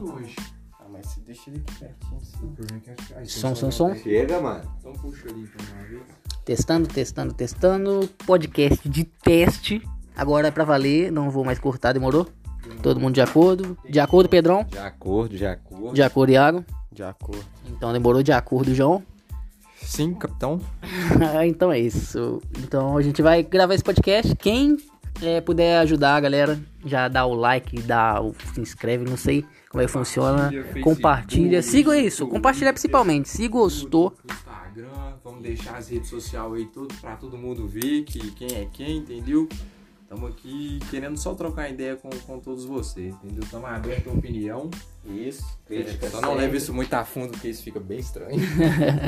longe. Ah, mas se deixa ele aqui pertinho. assim. É Som, som, som. Chega, mano. Então puxa ali pra uma vez. Testando, testando, testando. Podcast de teste. Agora é pra valer, não vou mais cortar, demorou? Todo mundo de acordo? De acordo, Pedrão? De acordo, de acordo. De acordo, Iago? De acordo. Então demorou de acordo, João? Sim, capitão. então é isso. Então a gente vai gravar esse podcast. Quem é, puder ajudar a galera, já dá o like, dá o, se inscreve, não sei como é que funciona. Facebook, Compartilha. Siga isso, YouTube, compartilha principalmente. Se gostou. Instagram, vamos deixar as redes sociais aí tudo pra todo mundo ver que quem é quem, entendeu? Estamos aqui querendo só trocar ideia com, com todos vocês, entendeu? Estamos abertos à opinião. Isso. É, Crítica só não leve isso muito a fundo, porque isso fica bem estranho.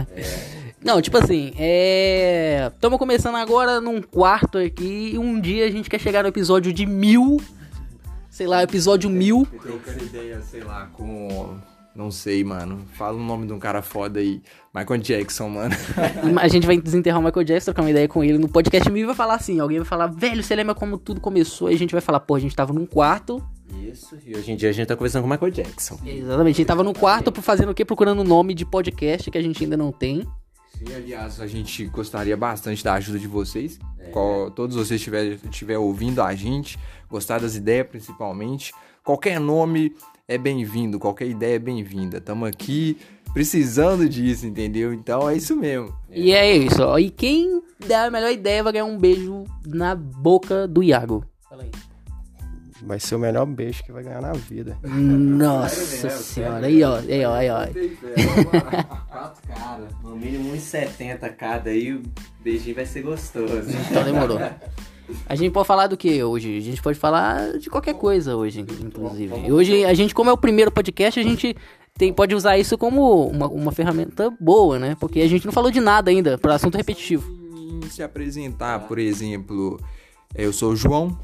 Não, tipo assim, é. Estamos começando agora num quarto aqui. E um dia a gente quer chegar no episódio de mil. Sei lá, episódio mil. Trocando ideia, sei lá, com. Não sei, mano. Fala o nome de um cara foda aí. Michael Jackson, mano. A gente vai desenterrar o Michael Jackson, trocar uma ideia com ele no podcast mil e vai falar assim: alguém vai falar, velho, você lembra como tudo começou? E a gente vai falar, pô, a gente tava num quarto. Isso. E hoje em dia a gente tá conversando com o Michael Jackson. Exatamente, a gente tava no quarto fazendo o quê? Procurando o nome de podcast que a gente ainda não tem. Sim, aliás, a gente gostaria bastante da ajuda de vocês. Qual, todos vocês estiver estiver ouvindo a gente, gostar das ideias principalmente. Qualquer nome é bem-vindo, qualquer ideia é bem-vinda. Estamos aqui precisando disso, entendeu? Então é isso mesmo. E é isso, ó. E quem der a melhor ideia vai ganhar um beijo na boca do Iago. Fala aí. Vai ser o melhor beijo que vai ganhar na vida. Nossa senhora, aí ó, aí ó, aí ó. Quatro caras. No mínimo 1,70 cada aí, o beijinho vai ser gostoso. Então demorou. A gente pode falar do que hoje? A gente pode falar de qualquer coisa hoje, inclusive. E hoje, a gente, como é o primeiro podcast, a gente tem, pode usar isso como uma, uma ferramenta boa, né? Porque a gente não falou de nada ainda, para assunto repetitivo. Se apresentar, por exemplo, eu sou o João,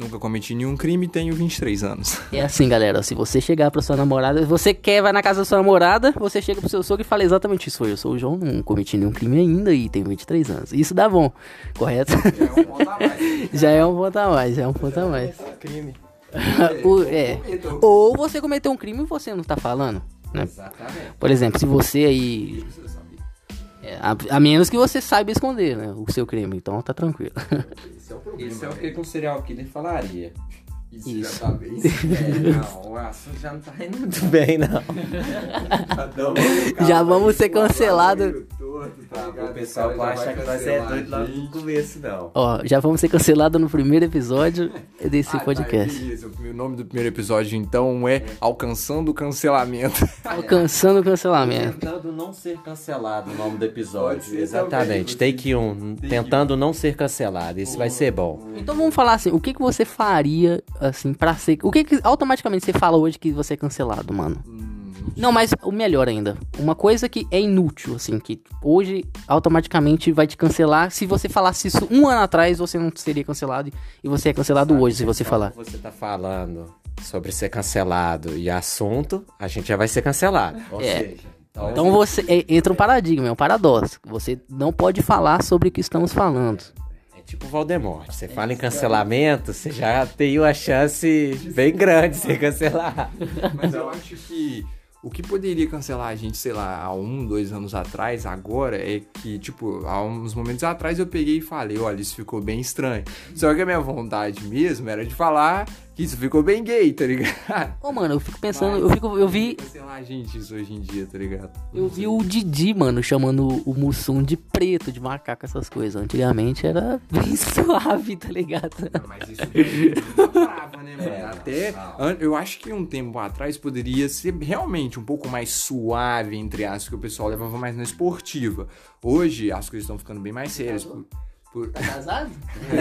nunca cometi nenhum crime e tenho 23 anos. É assim, galera. Se você chegar pra sua namorada, você quer, vai na casa da sua namorada, você chega pro seu sogro e fala exatamente isso. Eu sou o João, não cometi nenhum crime ainda e tenho 23 anos. Isso dá bom, correto? Já é um ponto a mais. já é um ponto a mais, já é um ponto a mais. O- é. Ou você cometeu um crime e você não tá falando. Né? Exatamente. Por exemplo, se você aí. A, a menos que você saiba esconder, né? O seu crime, então tá tranquilo. Esse é o problema. Isso é o que um serial killer falaria. Isso, Isso. já tá bem. É, não, o assunto já não tá indo muito bem, não. Já vamos ser cancelados. O pessoal pode achar que nós é doido logo no começo, não. Ó, já vamos ser cancelados no primeiro episódio desse Ah, tá, podcast. beleza. O nome do primeiro episódio, então, é Alcançando o Cancelamento. Alcançando o cancelamento. Tentando não ser cancelado o nome do episódio. Exatamente. também. Take um. Tentando não ser cancelado. Isso vai ser bom. Então vamos falar assim, o que que você faria, assim, pra ser... O que que automaticamente você fala hoje que você é cancelado, mano? Não, mas o melhor ainda, uma coisa que é inútil, assim, que hoje automaticamente vai te cancelar. Se você falasse isso um ano atrás, você não seria cancelado e você é cancelado hoje, se você Só falar. Você tá falando sobre ser cancelado e assunto, a gente já vai ser cancelado. Ou É. seja, então, Então você é, entra um paradigma, é um paradoxo. Você não pode falar sobre o que estamos falando. é tipo o Voldemort. Você fala em cancelamento, você já tem uma chance bem grande de ser cancelado. Mas eu acho que o que poderia cancelar a gente, sei lá, há um, dois anos atrás, agora, é que, tipo, há uns momentos atrás eu peguei e falei, olha, isso ficou bem estranho. Só que a minha vontade mesmo era de falar isso ficou bem gay, tá ligado? Ô, mano, eu fico pensando, eu fico, eu vi, Cancelar a gente isso hoje em dia, tá ligado? eu vi o Didi, mano, chamando o Mussum de preto, de macaco, essas coisas. Antigamente era bem suave, tá ligado? Mas isso não brava, né, mano? Até, an- eu acho que um tempo atrás poderia ser realmente um pouco mais suave, entre aspas, que o pessoal levava mais na esportiva. Hoje as coisas estão ficando bem mais sérias. Por, por... Casado?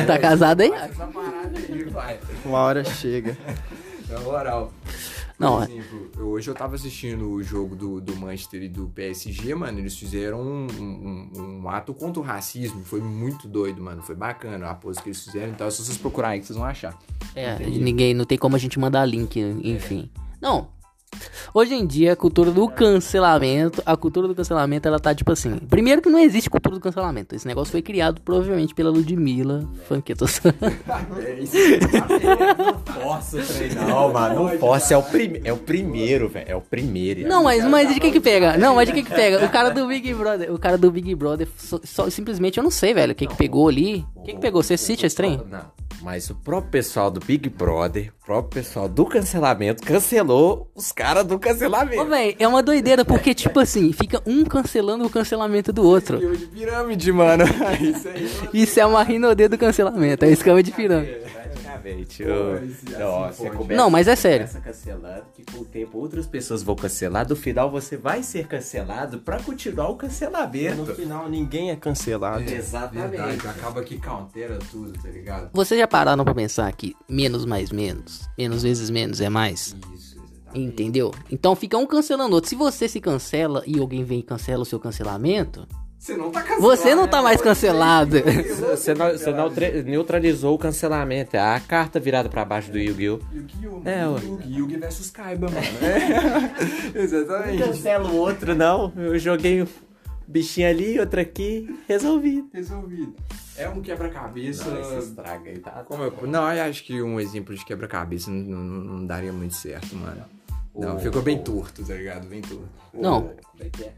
tá casado aí? Essa parada aí, vai. Uma hora chega. Na moral. Não, Por é- exemplo, eu- hoje eu tava assistindo o jogo do, do Manchester e do PSG, mano. Eles fizeram um, um- um ato contra o racismo. Foi muito doido, mano. Foi bacana a pose que eles fizeram. Então, se vocês procurarem aí, que vocês vão achar. É, ninguém, não tem como a gente mandar link, enfim. Não. Hoje em dia, a cultura do cancelamento, a cultura do cancelamento, ela tá tipo assim. Primeiro que não existe cultura do cancelamento. Esse negócio foi criado provavelmente pela Ludmilla Funketos. Posso treinar. Não, mano, não posso. É o, prim... é o primeiro, velho. É o primeiro. Não, mas, mas de que que pega? Não, mas de que que pega? O cara do Big Brother, o cara do Big Brother, só, só- simplesmente eu não sei, velho, o que que pegou ali. O que que pegou? Você cite esse trem? Não, mas o próprio pessoal do Big Brother, o próprio pessoal do cancelamento, cancelou os caras do Ô, cancelamento. velho, é uma doideira, porque, tipo assim, fica um cancelando o cancelamento do outro. De pirâmide, mano. Isso aí. Isso é uma rinodê do cancelamento, é escama de pirâmide. Não, assim Não, mas é sério. começa cancelando, que com o tempo outras pessoas vão cancelar. No final você vai ser cancelado pra continuar o No cancelamento. final, ninguém é cancelado. Exatamente. Verdade, acaba que countera tudo, tá ligado? Vocês já pararam pra pensar que menos mais menos, menos vezes menos é mais? Isso, exatamente. Entendeu? Então fica um cancelando o outro. Se você se cancela e alguém vem e cancela o seu cancelamento, Você não tá cancelado. você não tá né, mais mano? cancelado. Você, não- você não neutralizou o cancelamento. É a carta virada pra baixo do Yu-Gi-Oh! Yu-Gi-Oh! É, ué. Yugi, Yugi versus Kaiba, mano. É. Não Exatamente. cancela o outro, não. Eu joguei um bichinho ali, outro aqui, resolvido. Resolvido. É um quebra-cabeça. estraga aí, tá? Como eu... Não, eu acho que um exemplo de quebra-cabeça não, não- não daria muito certo, mano. Não, ficou bem torto, tá ligado? Bem torto. Não. Como é que é?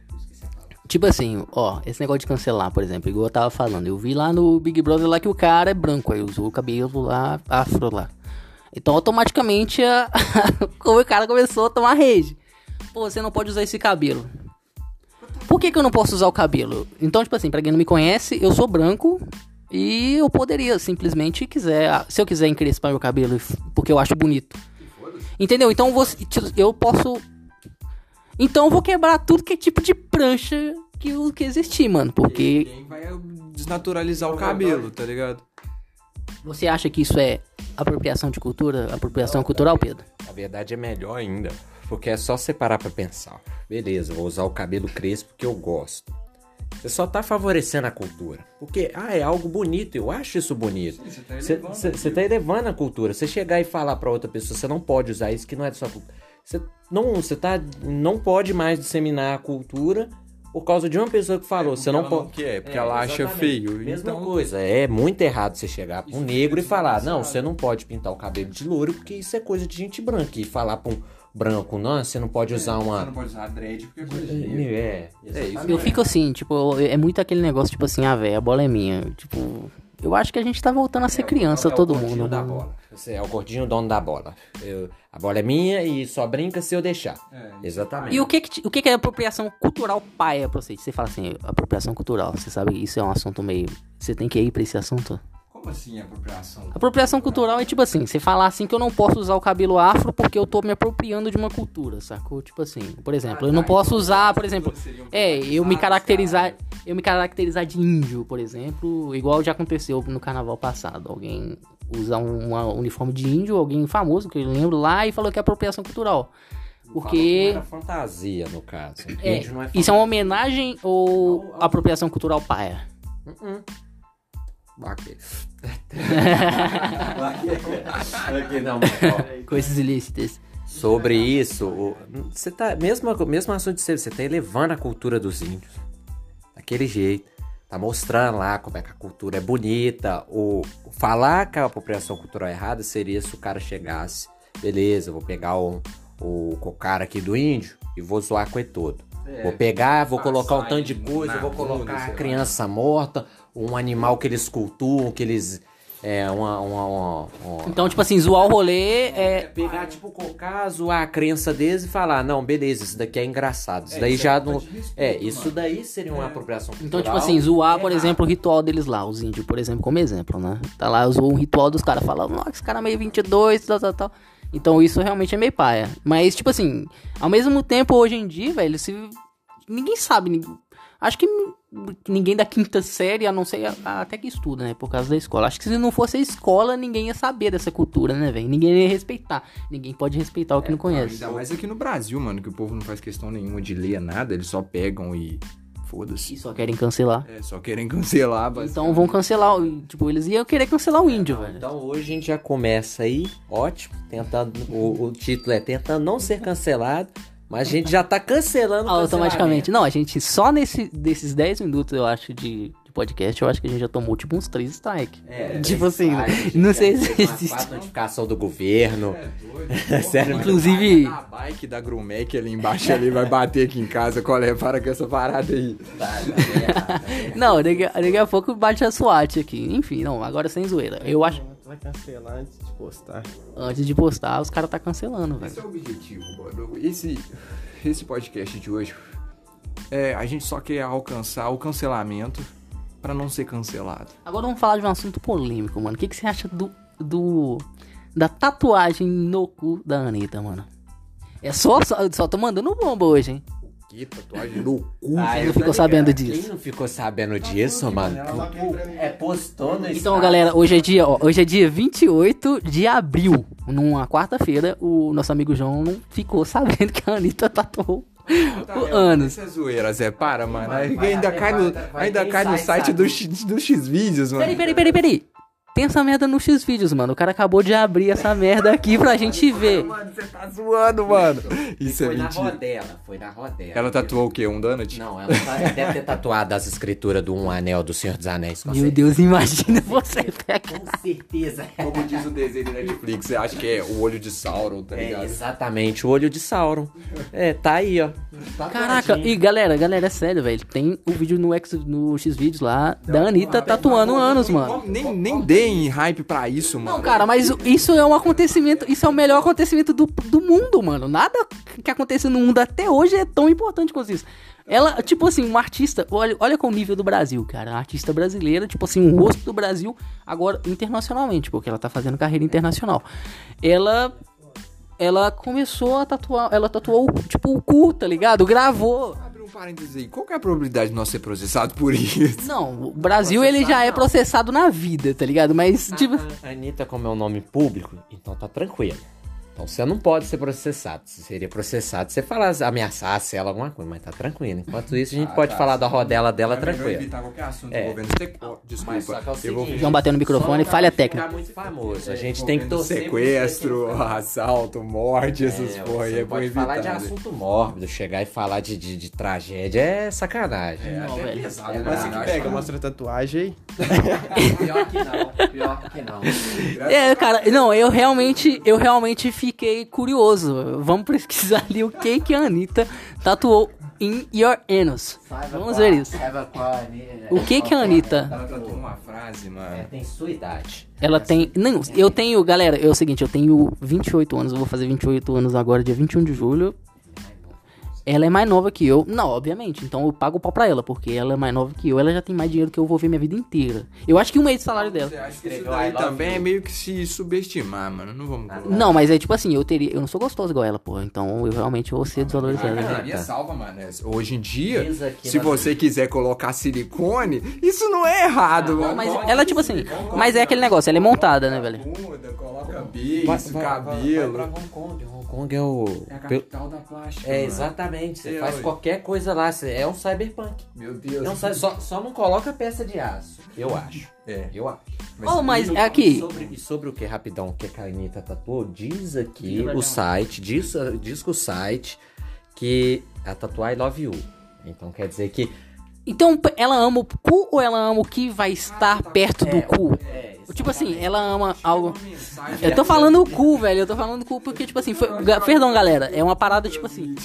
Tipo assim, ó, esse negócio de cancelar, por exemplo, igual eu tava falando, eu vi lá no Big Brother lá que o cara é branco, aí usou o cabelo lá, afro lá. Então automaticamente a... o cara começou a tomar rage. Pô, você não pode usar esse cabelo. Por que, que eu não posso usar o cabelo? Então, tipo assim, pra quem não me conhece, eu sou branco e eu poderia simplesmente quiser, se eu quiser encrespar meu cabelo porque eu acho bonito. Entendeu? Então você, eu posso então eu vou quebrar tudo que é tipo de prancha que, o- que existir, mano. Porque Ninguém vai desnaturalizar o cabelo, tá ligado? você acha que isso é apropriação de cultura? Apropriação cultural, Pedro? Na verdade é melhor ainda, porque é só separar pra pensar. Beleza, vou usar o cabelo crespo que eu gosto. Você só tá favorecendo a cultura. Porque, ah, é algo bonito, eu acho isso bonito. Você tá tá elevando a cultura. Você chegar e falar pra outra pessoa, você não pode usar isso que não é da sua cultura. Você não, você tá, não pode mais disseminar a cultura por causa de uma pessoa que falou. porque você não ela pode. não quer, porque ela acha feio, Mesma então- coisa. É muito errado você chegar pra um negro e falar: não, você não pode pintar o cabelo de louro porque isso é coisa de gente branca. E falar pra um branco, não, você não pode usar Você uma. não pode usar dread porque é coisa de negro. É, É isso. Eu fico assim, tipo, é muito aquele negócio, tipo assim, ah, velho, a bola é minha. Tipo, eu acho que a gente tá voltando a ser criança, É o todo gordinho mundo. da bola. Você é o gordinho dono da bola. Eu- a bola é minha e só brinca se eu deixar. É, Exatamente. E o que que, o que que é apropriação cultural paia pra você? Você fala assim, apropriação cultural, você sabe, isso é um assunto meio... Você tem que ir pra esse assunto? Como assim apropriação? Apropriação cultural é tipo assim, você falar assim que eu não posso usar o cabelo afro porque eu tô me apropriando de uma cultura, sacou? Tipo assim, por exemplo, eu não posso usar, por exemplo, é, eu me caracterizar, eu me caracterizar de índio, por exemplo, igual já aconteceu no carnaval passado, alguém usar um um uniforme de índio, alguém famoso que eu lembro lá e falou que é apropriação cultural. Porque Era fantasia, no caso. é, é isso é uma homenagem ou apropriação cultural paia? Baque. Aqui não. Coisas ilícitas. Sobre isso, o- você tá. Mesmo, mesmo assunto de ser, você tá elevando a cultura dos índios. Daquele jeito. Tá mostrando lá como é que a cultura é bonita. O, falar que a apropriação cultural é errada seria se o cara chegasse. Beleza, eu vou pegar o, o, o cara aqui do índio e vou zoar com ele todo. Vou pegar, vou colocar um tanto de coisa, vou colocar a lá. criança morta, um animal que eles cultuam, que eles. É, uma. uma, uma- uma- Então, tipo assim, zoar o rolê é pegar, tipo, o caso, a crença deles e falar, não, beleza, isso daqui é engraçado. Isso daí já não. É, isso daí seria uma apropriação cultural. Então, tipo assim, zoar, por errado. exemplo, o ritual deles lá, os índios, por exemplo, como exemplo, né? Tá lá, zoou um ritual dos caras, falando, nossa, esse cara é meio 22, tal, tal, tal. Então, isso realmente é meio paia. Mas, tipo assim, ao mesmo tempo, hoje em dia, velho, se... ninguém sabe. Acho que ninguém da quinta série, a não ser a- a- até que estuda, né? Por causa da escola. Acho que se não fosse a escola, ninguém ia saber dessa cultura, né, velho? Ninguém ia respeitar. Ninguém pode respeitar o que não conhece. Ainda mais aqui no Brasil, mano, que o povo não faz questão nenhuma de ler nada, eles só pegam e. E Foda-se. só querem cancelar. É, só querem cancelar, Então vão cancelar, tipo, eles iam querer cancelar o índio, velho. Então hoje a gente já começa aí, ótimo, tentando. O, o título é Tentando Não Ser Cancelado, Mas a gente já tá cancelando Automaticamente. Não, a gente só nesse, desses 10 minutos, eu acho, de, de podcast, eu acho que a gente já tomou tipo uns 3 strikes. É, tipo assim, não sei se existe. quatro notificação do governo. É Sério, Inclusive- A bike da Grumec ali embaixo ali vai bater aqui em casa. Qual é? Para com essa parada aí. Não, daqui, daqui a pouco bate a SWAT aqui. Enfim, não, agora sem zoeira. Eu acho. Vai cancelar antes de postar. Antes de postar, os caras tá cancelando, velho. Esse é o objetivo, mano. Esse, esse podcast de hoje, é, a gente só quer alcançar o cancelamento pra não ser cancelado. Agora vamos falar de um assunto polêmico, mano. O que, que você acha do, do. da tatuagem no cu da Anitta, mano? É só, só, só tô mandando bomba hoje, hein? Que tatuagem no cu. Ah, Quem eu não tô ficou ligado. sabendo Quem disso? não ficou sabendo disso, mano? É, postou no Então, galera, hoje é dia, ó, hoje é dia 28 de abril, numa quarta-feira, o nosso amigo João não ficou sabendo que a Anitta tatuou o anos. Isso é zoeira, Zé. Para, mano. Vai, ainda vai, cai no, vai, vai, ainda cai no sai, site sabe. do, X- do X-Vídeos, mano. Peraí, peraí, peraí, peraí. Tem essa merda no X-Vídeos, mano. O cara acabou de abrir essa merda aqui pra gente ver. Mano, você tá zoando, mano. E Isso é foi na mentira. rodela, foi na rodela. Ela tatuou o quê? Um donut? Não, ela tá- deve ter tatuado as escrituras do Um Anel do Senhor dos Anéis. Com Meu certeza. Deus, imagina você pegar. Com certeza. Como diz o desenho do Netflix, você acha que é o olho de Sauron, tá É ligado? exatamente, o olho de Sauron. É, tá aí, ó. Caraca, e galera, galera, é sério, velho. Tem o vídeo no, X, no X-Vídeos lá da Anitta tatuando anos, mano. Nem, nem deem hype pra isso, mano. Não, cara, mas isso é um acontecimento, isso é o melhor acontecimento do, do mundo, mano. Nada que aconteceu no mundo até hoje é tão importante quanto isso. Ela, tipo assim, uma artista, olha, olha com o nível do Brasil, cara. Uma artista brasileira, tipo assim, um rosto do Brasil, agora internacionalmente, porque ela tá fazendo carreira internacional. Ela. Ela começou a tatuar. Ela tatuou, tipo, o cu, tá ligado? Gravou. Parênteses aí. Qual que é a probabilidade de nós ser processado por isso? Não, o Brasil ele já é processado na vida, tá ligado? Mas, tipo. A Anitta, como é um nome público, então tá tranquilo. Então você não pode ser processado. Se seria processado, se você falasse, ameaçasse ela alguma coisa, mas tá tranquilo. Enquanto isso, a gente Ah, pode tá, falar da sim. rodela dela É tranquilo. evitar qualquer assunto É. envolvendo. Desculpa. Mas é o eu vou João bateu no microfone, falha técnica. ficar muito famoso. A gente tem que torcer sequestro, assalto, morte, essas É, porra é pode evitar. falar de né? assunto mórbido, chegar e falar de, de, de tragédia é sacanagem. Não, velho. pesado, Mas né? você que pega, mostra a tatuagem aí. Pior que não, pior que não. É, cara, não, eu realmente, eu realmente fiquei curioso. Vamos pesquisar ali o que que a Anitta tatuou em Your Anus. Vamos ver isso. O que que a Anitta- Ela tatuou uma frase, É, mano. tem sua idade. Ela tem, não, eu tenho, galera, é o seguinte, eu tenho 28 anos, eu vou fazer 28 anos agora, dia 21 de julho. Ela é mais nova que eu. Não, obviamente. Então eu pago o pau pra ela, porque ela é mais nova que eu. Ela já tem mais dinheiro que eu vou ver minha vida inteira. Eu acho que um mês de salário dela. Você acha que isso daí também you. é meio que se subestimar, mano. Não vamos colocar. Não, mas é tipo assim, eu teria. Eu não sou gostoso igual ela, pô. Então eu realmente vou ser A desvalorizado. academia salva, mano. Hoje em dia, se você quiser colocar silicone, isso não é errado, mano. Mas ela, tipo assim, mas é aquele negócio, ela é montada, né, velho? Bunda, coloca beijo, cabelo. Vai pra Hong Kong. Kong é o. É a pelo- capital da plástica. É, mano. exatamente. Você faz qualquer coisa lá. você- É um cyberpunk. Meu Deus. É cy- só, só não coloca peça de aço. Eu acho. É. Eu acho. Oh, mas E é aqui. Sobre, e sobre o que, rapidão, o que a Anitta tatuou, diz aqui Diga pra o site, diz, diz que o site que a tatuar I love you. Então quer dizer que. Então ela ama o cu ou ela ama o que vai estar perto do cu? É, Tipo assim, ela ama algo. Eu tô falando o cu, velho. Eu tô falando cu porque, tipo assim, foi... perdão, galera. É uma parada, tipo assim.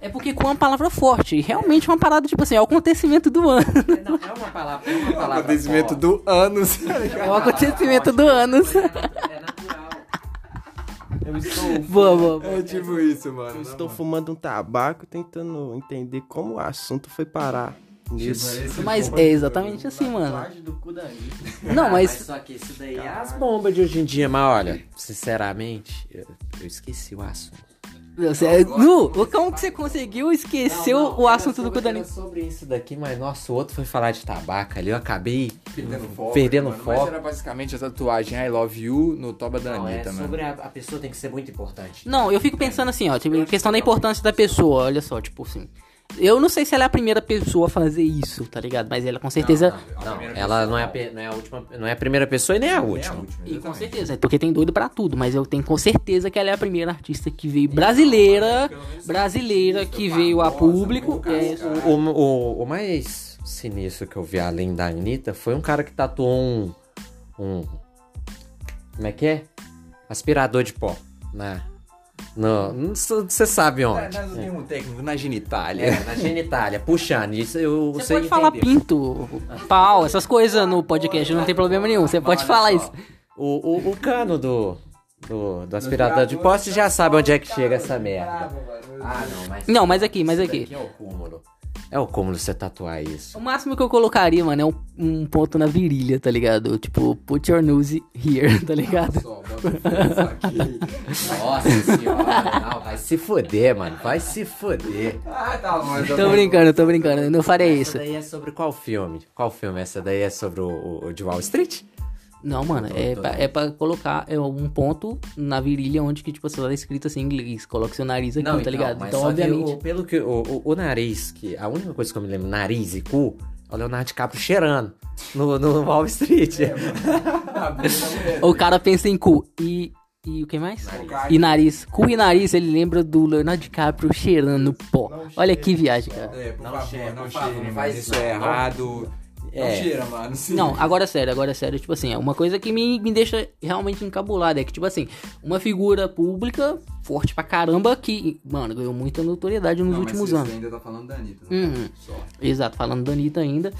É porque cu é uma palavra forte. E realmente é uma parada, tipo assim, é o acontecimento do ano. Não, é uma palavra. É uma palavra Acontecimento forte. do anos. É o acontecimento do ano. É natural. Eu estou, Boa, boa, boa. É tipo isso, mano. eu estou fumando um tabaco tentando entender como o assunto foi parar nisso. Mas é exatamente assim, mano. Não, Ah, mas. só que isso daí é as bombas de hoje em dia. Mas olha, sinceramente, eu, eu esqueci o assunto. Você, Nu, como que você conseguiu esquecer Não, não, o assunto do Anitta? sobre isso daqui, mas nosso outro foi falar de tabaco ali. Eu acabei Perdendo foco. Perdendo mano. foco. Mas era basicamente a tatuagem I love you no toba da Não, é Anitta, mano. sobre a, a pessoa tem que ser muito importante. Não, eu fico pensando assim, ó, tipo, questão da importância da pessoa, olha só, tipo assim. Eu não sei se ela é a primeira pessoa a fazer isso, tá ligado? Mas ela com certeza. Não, ela não é, a, não é a última, não é a primeira pessoa e nem a última. E com certeza, porque tem doido pra tudo, mas eu tenho com certeza que ela é a primeira artista que veio brasileira, brasileira que veio a público. É, O, o, o mais sinistro que eu vi além da Anitta foi um cara que tatuou um. um como é que é? Aspirador de pó. Na. No, não você sabe onde. Nós temos um técnico na genitália. É, na genitália, puxando. Isso eu Você pode falar entender. pinto, pau, essas coisas no podcast, não tem problema nenhum. Você pode falar isso. O, o, o cano do, do, do aspirador de você já sabe onde é que chega essa merda. Ah, não, mas. Não, mas aqui, mas aqui. daqui é o cúmulo. É o cúmulo você tatuar isso. O máximo que eu colocaria, mano, é um, um ponto na virilha, tá ligado? Tipo, put your nose here, tá ligado? Aqui. Nossa senhora, não, vai se foder, mano. Vai se foder. Ah, tá bom. Tô brincando, tô brincando, eu não farei isso. Essa daí é sobre qual filme? Qual filme? Essa daí é sobre o, o, o de Wall Street? Não, mano, é pra, é pra colocar é, um ponto na virilha onde que, tipo, assim, tá escrito assim em inglês. Coloca seu nariz aqui, tá ligado? Então, que obviamente. o- pelo que o, o, o nariz, que a única coisa que eu me lembro, nariz e cu, é o Leonardo DiCaprio cheirando no, no Wall Street. O cara pensa em cu e. E o que mais? E nariz. Cu e nariz, ele lembra do Leonardo DiCaprio cheirando pó. Olha que viagem, cara. É, por Não favor, cheira, não não mano. faz Isso é não. errado. Não É. cheira, mano. Sim. Não, agora é sério, agora é sério. Tipo assim, é uma coisa que me, me deixa realmente encabulado. É que, tipo assim, uma figura pública forte pra caramba que, mano, ganhou muita notoriedade nos Não, últimos você anos. ainda tá falando da Anitta. não Uhum. tá? Só. Exato, falando da Anitta ainda.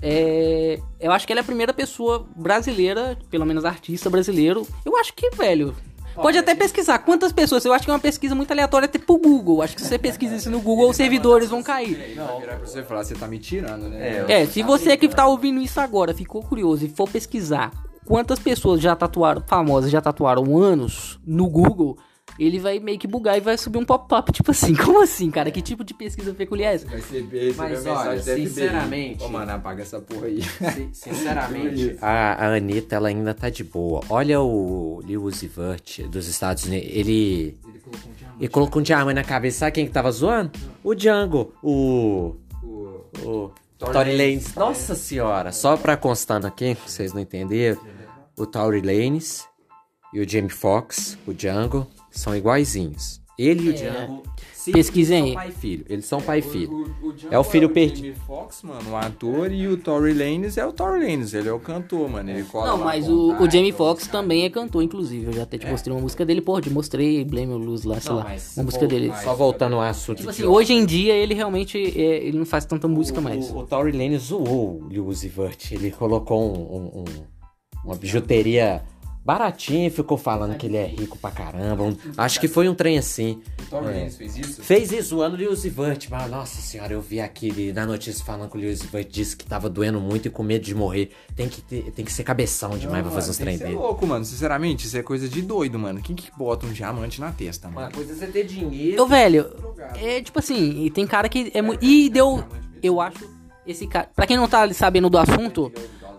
É, eu acho que ela é a primeira pessoa brasileira, pelo menos artista brasileiro. Eu acho que, velho. Pode até pesquisar quantas pessoas. Eu acho que é uma pesquisa muito aleatória até pro Google. Acho que se você pesquisa isso no Google, os servidores vão cair. Não, vai virar pra você falar, você tá me tirando, né? É, se você que tá ouvindo isso agora ficou curioso e for pesquisar quantas pessoas já tatuaram, famosas já tatuaram anos no Google, ele vai meio que bugar e vai subir um pop-up, tipo assim, como assim, cara? Que tipo de pesquisa peculiar é essa? Vai receber, Mas receber a olha, sinceramente- Ô, mano, apaga essa porra aí. Sin- Sinceramente, a, a Anitta, ela ainda tá de boa. Olha o Lil Uzi Vert dos Estados Unidos. Ele. Ele colocou um diamante. Ele colocou um diamante na cabeça. Sabe quem que tava zoando? O Django. O. O- O. Tory Lanez. Nossa senhora. Só pra constar aqui, vocês não entenderam. O Tory Lanez e o Jamie Foxx, o Django, são iguaizinhos. Ele e o Django. se- Pesquisem eles aí. são pai e filho. Eles são pai e filho. O, o Django É o filho o perdido. Jamie Foxx, mano, o ator, e o Tory Lanez é o Tory Lanez, ele é o cantor, mano. Ele cola Não, mas o, o Jamie caras. também é cantor, inclusive. Eu já até te mostrei uma música dele, pô, te mostrei Blame Your Lose lá, sei Não, lá. mas Uma música dele. Só voltando ao assunto. Tipo assim, hoje em dia ele realmente é, ele não faz tanta música o, mais. O, o Tory Lane zoou o Uzi Vert. Ele colocou um, um- um- uma bijuteria baratinha e ficou falando que ele é rico pra caramba. Um- acho que foi um trem assim. Tory Lanez fez isso? Fez isso o Lil Uzi Vert. Mas, nossa senhora, eu vi aqui na notícia falando que o Uzi Vert disse que tava doendo muito e com medo de morrer. Tem que, ter- tem que ser cabeção demais pra fazer uns trem Isso é dele. louco, mano. Sinceramente, isso é coisa de doido, mano. Quem que bota um diamante na testa, mano? Uma coisa é você ter dinheiro. Eu, velho, é tipo assim, e tem cara que é muito. E deu. Eu acho. Esse cara. Pra quem não tá sabendo do assunto.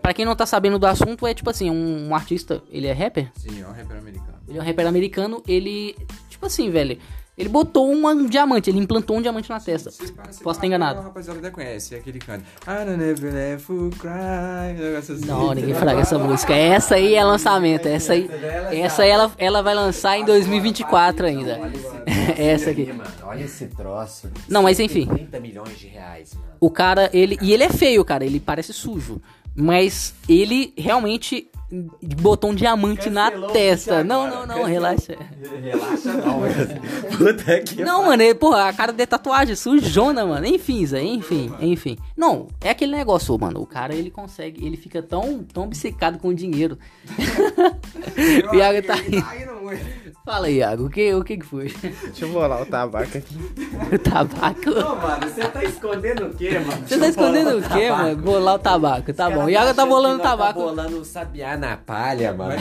Pra quem não tá sabendo do assunto, é tipo assim, um, um artista. Ele é rapper? Sim, é um rapper americano. Ele é um rapper americano, ele. Tipo assim, velho. Ele botou uma- um diamante, ele implantou um diamante na testa. Posso estar enganado. rapaziada até conhece, é aquele canto. I don't ever let you cry. um negócio assim. Não, ninguém fraga essa música. Essa aí é lançamento. Essa aí. Essa aí ela, ela vai lançar em 2024 ainda. Essa aqui. Olha esse troço. Não, mas enfim. 30 milhões de reais. O cara, ele. E ele é feio, cara. Ele parece sujo. Mas ele realmente botou um diamante na testa. Não, não, não, relaxa. Relaxa não, Puta que Não, mano, ele, porra, a cara de tatuagem sujona, mano. Enfim, Zé, enfim, enfim. Não, é aquele negócio, mano. O cara, ele consegue, ele fica tão, tão obcecado com o dinheiro. o Iago tá aí. Fala aí, Iago, o que, o que que foi? Deixa eu bolar o tabaco aqui. O tabaco. mano, você tá escondendo o quê, mano? Você tá escondendo o quê, mano? Bolar o tabaco, tá bom. O Iago tá bolando o tabaco. Tá bolando o sabiá na palha, mano.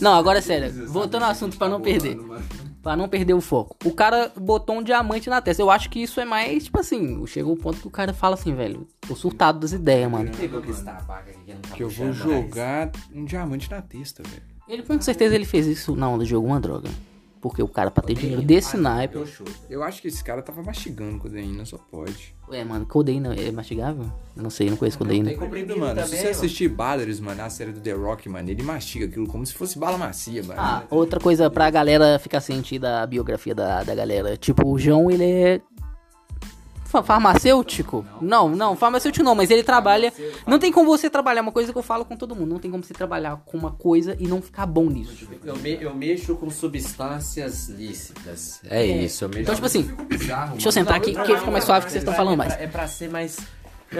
Não, agora é sério. Voltando ao assunto pra não perder. Pra não perder o foco. O cara botou um diamante na testa. Eu acho que isso é mais, tipo assim, chegou o ponto que o cara fala assim, velho, tô surtado das ideias, mano. Pegou com esse tabaco aqui que não tá Que eu vou jogar um diamante na testa, velho. Ele com certeza ele fez isso na onda de alguma droga. Porque o cara, pra ter dinheiro desse naipe. Eu acho que esse cara tava mastigando codeína, só pode. Ué, mano, codeína é mastigável? Eu não sei, eu não conheço codeína. tem comprimido mano, se também, você mano. assistir Brothers, mano, a série do The Rock, mano, ele mastiga aquilo como se fosse bala macia, mano. Ah, outra coisa pra galera ficar ciente da biografia da, da galera. Tipo, o João, ele é. Fa- Farmacêutico? Não, não, farmacêutico não, mas ele trabalha. Não tem como você trabalhar, uma coisa que eu falo com todo mundo. Não tem como você trabalhar com uma coisa e não ficar bom nisso. Eu, me- eu mexo com substâncias lícitas. É, isso, eu mexo Então, tipo assim, Bizarro, deixa eu sentar aqui, que fica mais suave que vocês estão falando mais. É pra, é pra ser mais,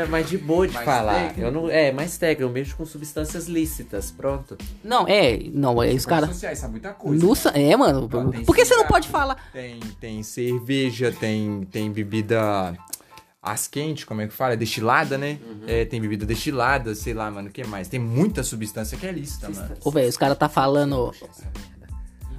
é mais de boa de falar. Eu não, é, mais técnico. Eu mexo com substâncias lícitas, pronto. Não, é, não, é os caras. sociais, sabe muita coisa. Nossa, é, mano. Tem Por que você não pode falar? Tem, tem cerveja, tem, tem bebida as quente, como é que fala? Destilada, né? É, tem bebida destilada, sei lá, mano, o que mais? Tem muita substância que é lícita, mano. Ô, velho, os caras tá falando.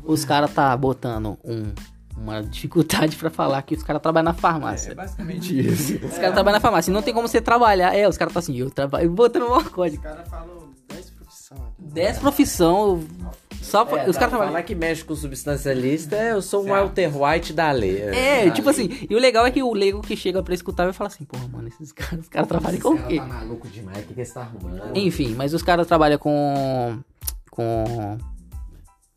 Os caras tá botando um, uma dificuldade pra falar que os caras trabalham na farmácia. É basicamente isso. Os caras trabalham na farmácia. Não tem como você trabalhar. É, os caras tá assim, eu trabalho. Botando o maior código. O cara falou 10 profissões. 10 profissão. Só É, os caras falar trabalham. que mexe com substância é, eu sou um. Walter White da lei. É, tipo assim, e o legal é que o leigo que chega pra escutar vai falar assim, porra, mano, esses caras, os caras trabalham com o quê? tá maluco demais, o que, que você tá arrumando? Enfim, mas os caras trabalham com. com.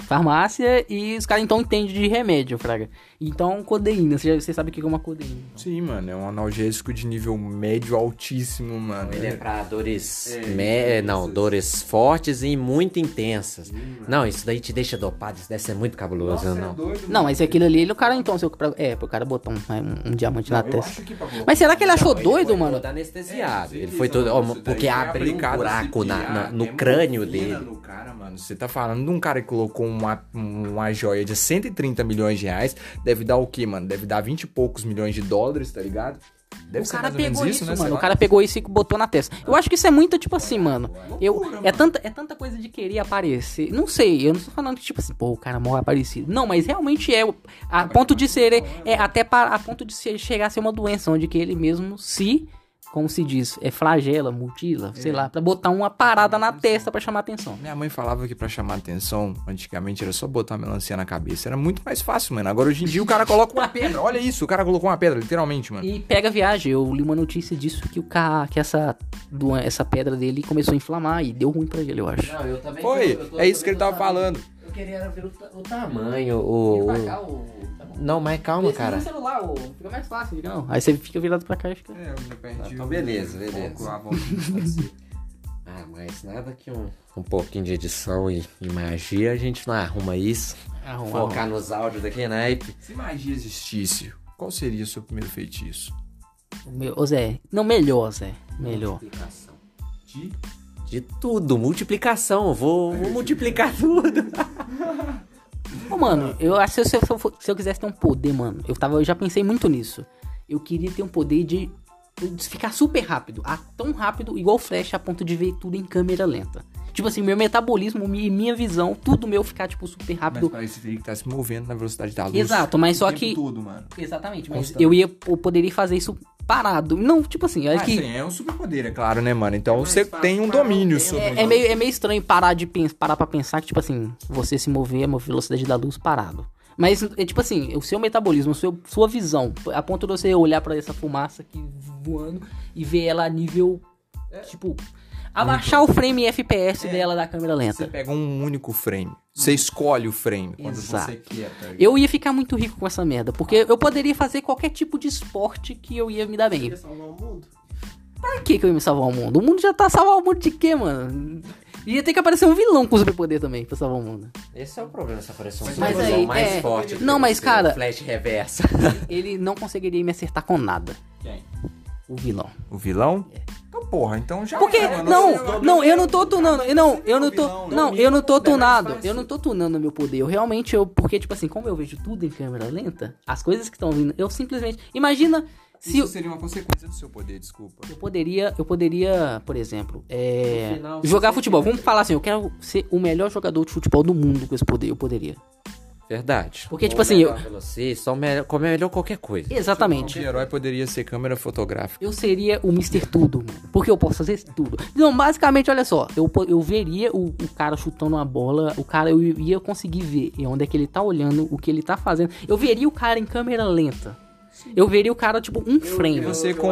Farmácia e os caras então entendem de remédio, Fraga. Então, codeína, você, já- você sabe o que é uma codeína. Sim, mano, é um analgésico de nível médio altíssimo, mano. Ele é pra dores. me- Não, dores fortes e muito intensas. Não, isso daí te deixa dopado, isso deve ser muito cabuloso, é não. Não, mas aquilo ali, ele, o cara então, seu, pra- é, pro cara botar um, um, um diamante na Eu testa. que Mas será que ele achou Não, doido, foi mano? todo anestesiado. É, ele sim, foi todo. não, ó, porque foi abriu um buraco na- na- no é crânio dele. no cara, mano. Você tá falando de um cara que colocou uma, uma joia de 130 milhões de reais. Deve dar o quê, mano? Deve dar 20 e poucos milhões de dólares, tá ligado? Deve o ser cara pegou isso, né? mano. O cara pegou isso e botou na testa. Eu acho que isso é muito, tipo assim, mano. Eu, Loucura, é, tanta, é tanta coisa de querer aparecer. Não sei, eu não tô falando que, tipo assim, pô, o cara morre aparecido. Não, mas realmente é. A ponto de ser. É, é até para, a ponto de ser, chegar a ser uma doença, onde que ele mesmo se. Como se diz? É flagela, mutila, sei lá, pra botar uma parada na testa pra chamar atenção. Minha mãe falava que pra chamar atenção, antigamente era só botar uma melancia na cabeça. Era muito mais fácil, mano. Agora hoje em dia o cara coloca uma pedra. Olha isso, o cara colocou uma pedra, literalmente, mano. E pega viagem. Eu li uma notícia disso que o ca... que essa, essa pedra dele começou a inflamar e deu ruim pra ele, eu acho. Não, eu também Foi, tô- eu tô- é isso que ele tava falando. Eu queria ver o, o tamanho, o. o- Não, mas calma, cara. celular, ô. fica mais fácil, não. Aí você fica virado pra cá e fica. É, eu perdi Então, beleza, o beleza. foco, a vontade. Ah, mas nada que um, um pouquinho de edição e, e magia, a gente não arruma isso. Arruma, Focar nos áudios daqui, naipe. Se magia existisse, qual seria o seu primeiro feitiço? O meu- Ô Zé, não, melhor, Zé. Melhor. Multiplicação. De De tudo, multiplicação. Vou, vou multiplicar tudo. Ô, mano, eu acho que se eu, se eu quisesse ter um poder, mano, eu, tava, eu já pensei muito nisso. Eu queria ter um poder de, de ficar super rápido. Ah, tão rápido, igual o Flash, a ponto de ver tudo em câmera lenta. Tipo assim, meu metabolismo e minha visão, tudo meu ficar, tipo, super Mas rápido. para isso você teria que estar se movendo na velocidade da luz. Exato, mas só que- Tudo, mano. Exatamente, mas Constante. eu ia, eu poderia fazer isso parado. Não, tipo assim, acho Ah, que sim, é um superpoder, é claro, né, mano? Então mais você fácil tem um domínio sobre é, é meio, é meio estranho parar de pens, parar pra pensar que, tipo assim, você se mover a uma velocidade da luz parado. Mas, é tipo assim, o seu metabolismo, o seu, sua visão, a ponto de você olhar pra essa fumaça aqui voando e ver ela a nível, tipo, abaixar o frame FPS dela da câmera Você lenta. pega um único frame. Você escolhe o frame quando Exato. você quer, tá? Eu ia ficar muito rico com essa merda, porque eu poderia fazer qualquer tipo de esporte que eu ia me dar bem. Queria salvar o mundo? Pra que que eu ia me salvar o mundo? O mundo já tá salvar o mundo de quê, mano? Ia ter que aparecer um vilão com superpoder também pra salvar o mundo. Esse é o problema, se aparecer um aí, mais é- forte. do Não, mas, você, cara- Flash reversa. Ele não conseguiria me acertar com nada. Quem? O vilão. O vilão? Então, porra, então já. Porque, não, não, eu não tô tunando, eu não, eu não tô, não, eu não tô É tunado, eu não tô tunando meu poder, eu realmente, eu, porque, tipo assim, como eu vejo tudo em câmera lenta, as coisas que estão vindo, eu simplesmente, imagina se Isso eu, seria uma consequência do seu poder, desculpa. eu poderia, eu poderia, por exemplo, é, final, jogar futebol, vamos falar assim, eu quero ser o melhor jogador de futebol do mundo com esse poder, eu poderia. Verdade. Porque, tipo Ou assim, melhor eu- velocista, ou melhor, como é melhor qualquer coisa. Exatamente. O herói poderia ser câmera fotográfica. Eu seria o Mr. Tudo, mano. Porque eu posso fazer tudo. Não, basicamente, olha só. Eu, eu veria o, o cara chutando uma bola. O cara, eu ia conseguir ver onde é que ele tá olhando, o que ele tá fazendo. Eu veria o cara em câmera lenta. Eu veria o cara, tipo, um frame. Você eu com-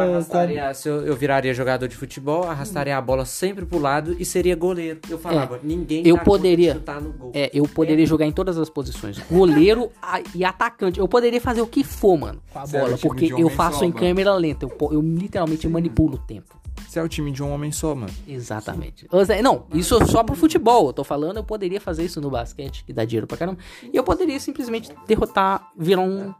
se eu, eu viraria jogador de futebol, arrastaria a bola sempre pro lado e seria goleiro. Eu falava, ninguém Eu de poderia- chutar no gol. É, eu poderia jogar em todas as posições. Goleiro a- e atacante. Eu poderia fazer o que for, mano, com a Você era bola. time Porque eu faço só, em mano. câmera lenta. Eu, eu literalmente manipulo o tempo. Você é o time de um homem só, mano. Exatamente. Seja, Não, isso só pro futebol. Eu tô falando, eu poderia fazer isso no basquete, que dá dinheiro pra caramba. E eu poderia simplesmente derrotar, virar um.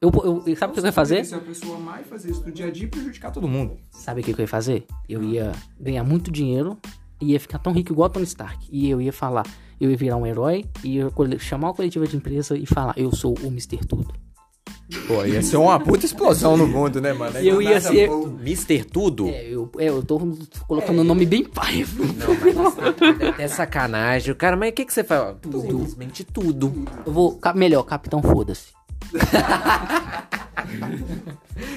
Eu, eu- sabe o que eu ia fazer? Se a pessoa mais fazer isso no dia a dia e prejudicar todo mundo. Sabe o que eu ia fazer? Eu ia ganhar muito dinheiro e ia ficar tão rico igual Tony Stark. E eu ia falar, eu ia virar um herói e ia chamar uma coletiva de empresa e falar, eu sou o Mr. Tudo. Pô, ia ser uma puta explosão no mundo, né, mano? Eu ia ser- Mister Tudo? É, eu, é, eu tô colocando o nome bem pai. Não, mas é até sacanagem. Cara, mas o que, que você faz? Tudo. Simplesmente tudo. Eu vou. Melhor, Capitão Foda-se.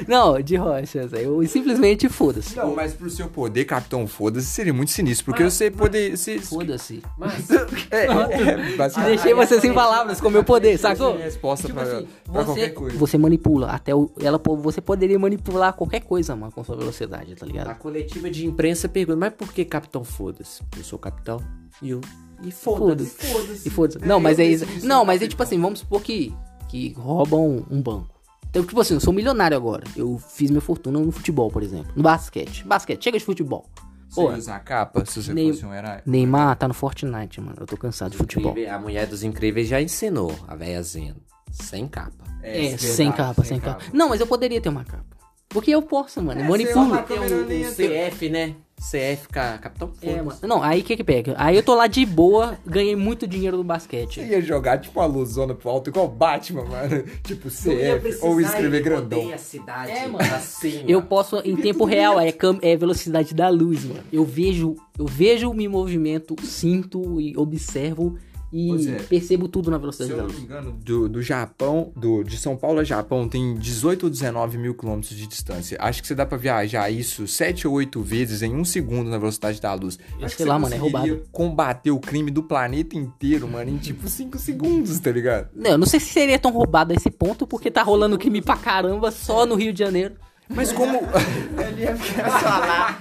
Não, de rochas. Eu simplesmente foda-se. Não, mas pro seu poder, Capitão Foda-se, seria muito sinistro. Porque você poder. Você, Foda-se. Mas, é, é, basicamente. Deixei você sem palavras com meu poder, sacou? resposta Tipo pra, assim, pra você, qualquer coisa. você manipula até o, ela você poderia manipular qualquer coisa, mano, com sua velocidade, tá a ligado? coletiva de imprensa pergunta, mas por que Capitão Foda-se? Eu sou o capitão e eu... E foda-se. E foda-se. Não, mas é isso. Não, mas é tipo assim, vamos supor que que roubam um banco. Então, tipo assim, eu sou milionário agora. Eu fiz minha fortuna no futebol, por exemplo. No basquete. Basquete, chega de futebol. Você Pô, usar a capa se você Nem- fosse um herói? Neymar tá no Fortnite, mano. Eu tô cansado de futebol. A mulher dos incríveis já ensinou, a véiazinha. Sem capa. É, verdade, sem capa, sem capa. Não, mas eu poderia ter uma capa. Porque eu posso, mano. Eu manipulo. lá, Tem um, um CF, né? CF, ca- Capitão É, mano. Não, aí o que que pega? Aí eu tô lá de boa, ganhei muito dinheiro no Você basquete. ia jogar tipo uma luzona pro alto, igual o Batman, mano. Tipo CF, ou escrever grandão. a cidade É, mano. assim, Eu ó. posso, em tempo real, é, cam- é velocidade da luz, mano. Eu vejo, eu vejo me movimento, sinto e observo e é. percebo tudo na Se velocidade eu da não me engano, do, do Japão, do, de São Paulo a Japão, tem 18 ou 19 mil quilômetros de distância. Acho que você dá pra viajar isso 7 ou 8 vezes em um segundo na velocidade da luz. Eu Acho sei que lá, você mano, é roubado. combater o crime do planeta inteiro, mano, em tipo 5 segundos, tá ligado? Não, eu não sei se seria tão roubado a esse ponto, porque tá rolando crime pra caramba só no Rio de Janeiro. Mas como. Ele ia ficar só lá.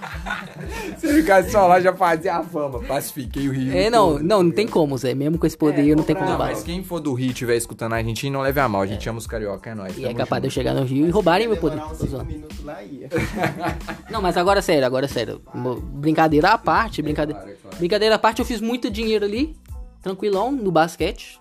Se ele ficasse só lá, já fazia a fama. Pacifiquei o Rio. É, não, todo. não, não tem como, Zé. Mesmo com esse poder, não tem como Não, roubar. mas quem for do Rio e estiver escutando a gente, não leve a mal. A gente ama os carioca, é nóis. E é capaz de eu junto. chegar no Rio e roubarem meu poder. Uns Tô 5 zoando. minutos lá e ia. Não, mas agora é sério, agora é sério. Brincadeira à parte, brincadeira. claro, é claro. Brincadeira à parte, eu fiz muito dinheiro ali, tranquilão, no basquete.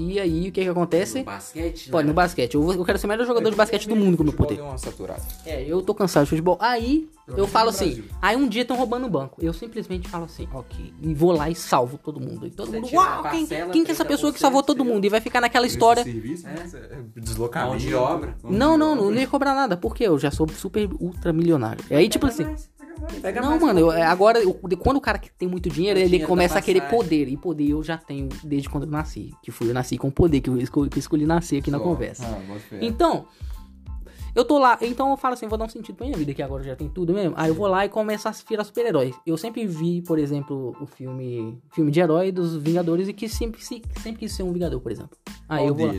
E aí, o que que acontece? Basquete, Pode, no basquete. Eu, vou- eu quero ser o melhor jogador de basquete do mundo com o meu Futebol poder. deu uma saturada. É, eu tô cansado de futebol. Aí, eu menos falo no assim. Brasil. Aí um dia estão roubando o banco. Eu simplesmente falo assim, ok. E vou lá e salvo todo mundo. E todo Você mundo, tira uau, a quem, parcela, quem que é essa 30% pessoa que salvou todo mundo? E vai ficar naquela história. Serviço, né? Mão Deslocamento. de obra. Não, não, não ia cobrar nada. Porque eu já sou super ultra milionário. E aí, tipo assim. Pega Não, mano, eu- agora, eu- quando o cara tem muito dinheiro, O ele dinheiro começa a querer poder. E poder eu já tenho desde quando eu nasci. Que fui, eu nasci com poder, que eu escolhi, que eu escolhi nascer aqui na conversa. Ah. Então, eu tô lá, então eu falo assim, vou dar um sentido pra minha vida, que agora já tem tudo mesmo. Aí eu vou lá e começo a virar super-herói. Eu sempre vi, por exemplo, o filme filme de herói dos Vingadores e que sempre, se- sempre quis ser um Vingador, por exemplo. Aí Qual eu vou lá.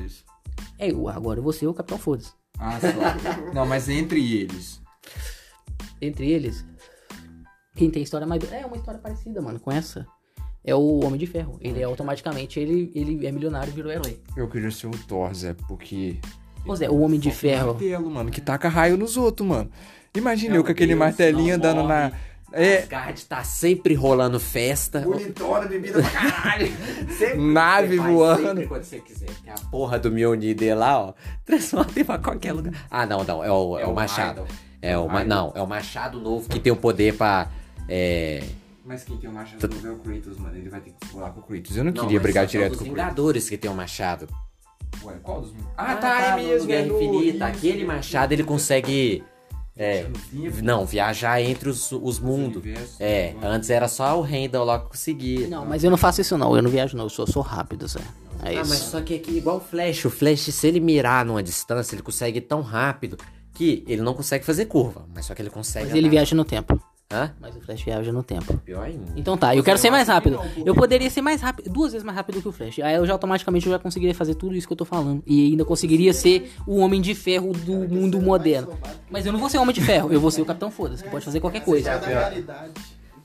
É, eu, agora eu vou ser o Capitão Foda-se. Ah, só. não, mas entre eles. Entre eles, quem tem história mais. É uma história parecida, mano, com essa. É o Homem de Ferro. Ele é automaticamente, ele, ele é milionário e virou herói. Eu queria ser o Thor, Zé, porque. Ô Zé, o Homem de Ferro. Martelo, mano, que taca raio nos outros, mano. Imagina Meu eu com aquele Deus, martelinho não andando na. É. Asgard tá sempre rolando festa. Bonitona, bebida pra caralho. Sempre Nave você voando. sempre quando você quiser. Porque a porra do Mjolnir lá, ó, transforma ele pra qualquer lugar. Ah, não, não, é o, é o o machado. É o, ma- não, é o machado novo que tem o poder pra... É... Mas quem tem o machado novo é o Kratos, mano. Ele vai ter que bolar com o Kratos. Eu não Não, queria brigar direto os com o Kratos. Vingadores que tem o machado. Ué, qual dos Ah, tá, é no mesmo. Guerra é Infinita. isso, Aquele machado, ele consegue... É. Não, viajar entre os, os mundos. É, antes era só o Randall lá que conseguia. Não, mas eu não faço isso não, eu não viajo não, eu sou, sou rápido, Zé. É Ah, isso. mas só que aqui igual o Flash. O Flash, se ele mirar numa distância, ele consegue ir tão rápido que ele não consegue fazer curva. Mas só que ele consegue. Mas ele viaja no tempo. Hã? Mas o Flash viaja no tempo. Pior ainda. Então tá, eu quero ser mais rápido. Eu poderia ser mais rápido, duas vezes mais rápido que o Flash. Aí eu já automaticamente eu já conseguiria fazer tudo isso que eu tô falando. E ainda conseguiria ser o homem de ferro do mundo moderno. Mas eu não vou ser o homem de ferro, eu vou ser o Capitão Foda-se, que pode fazer qualquer coisa. Realidade.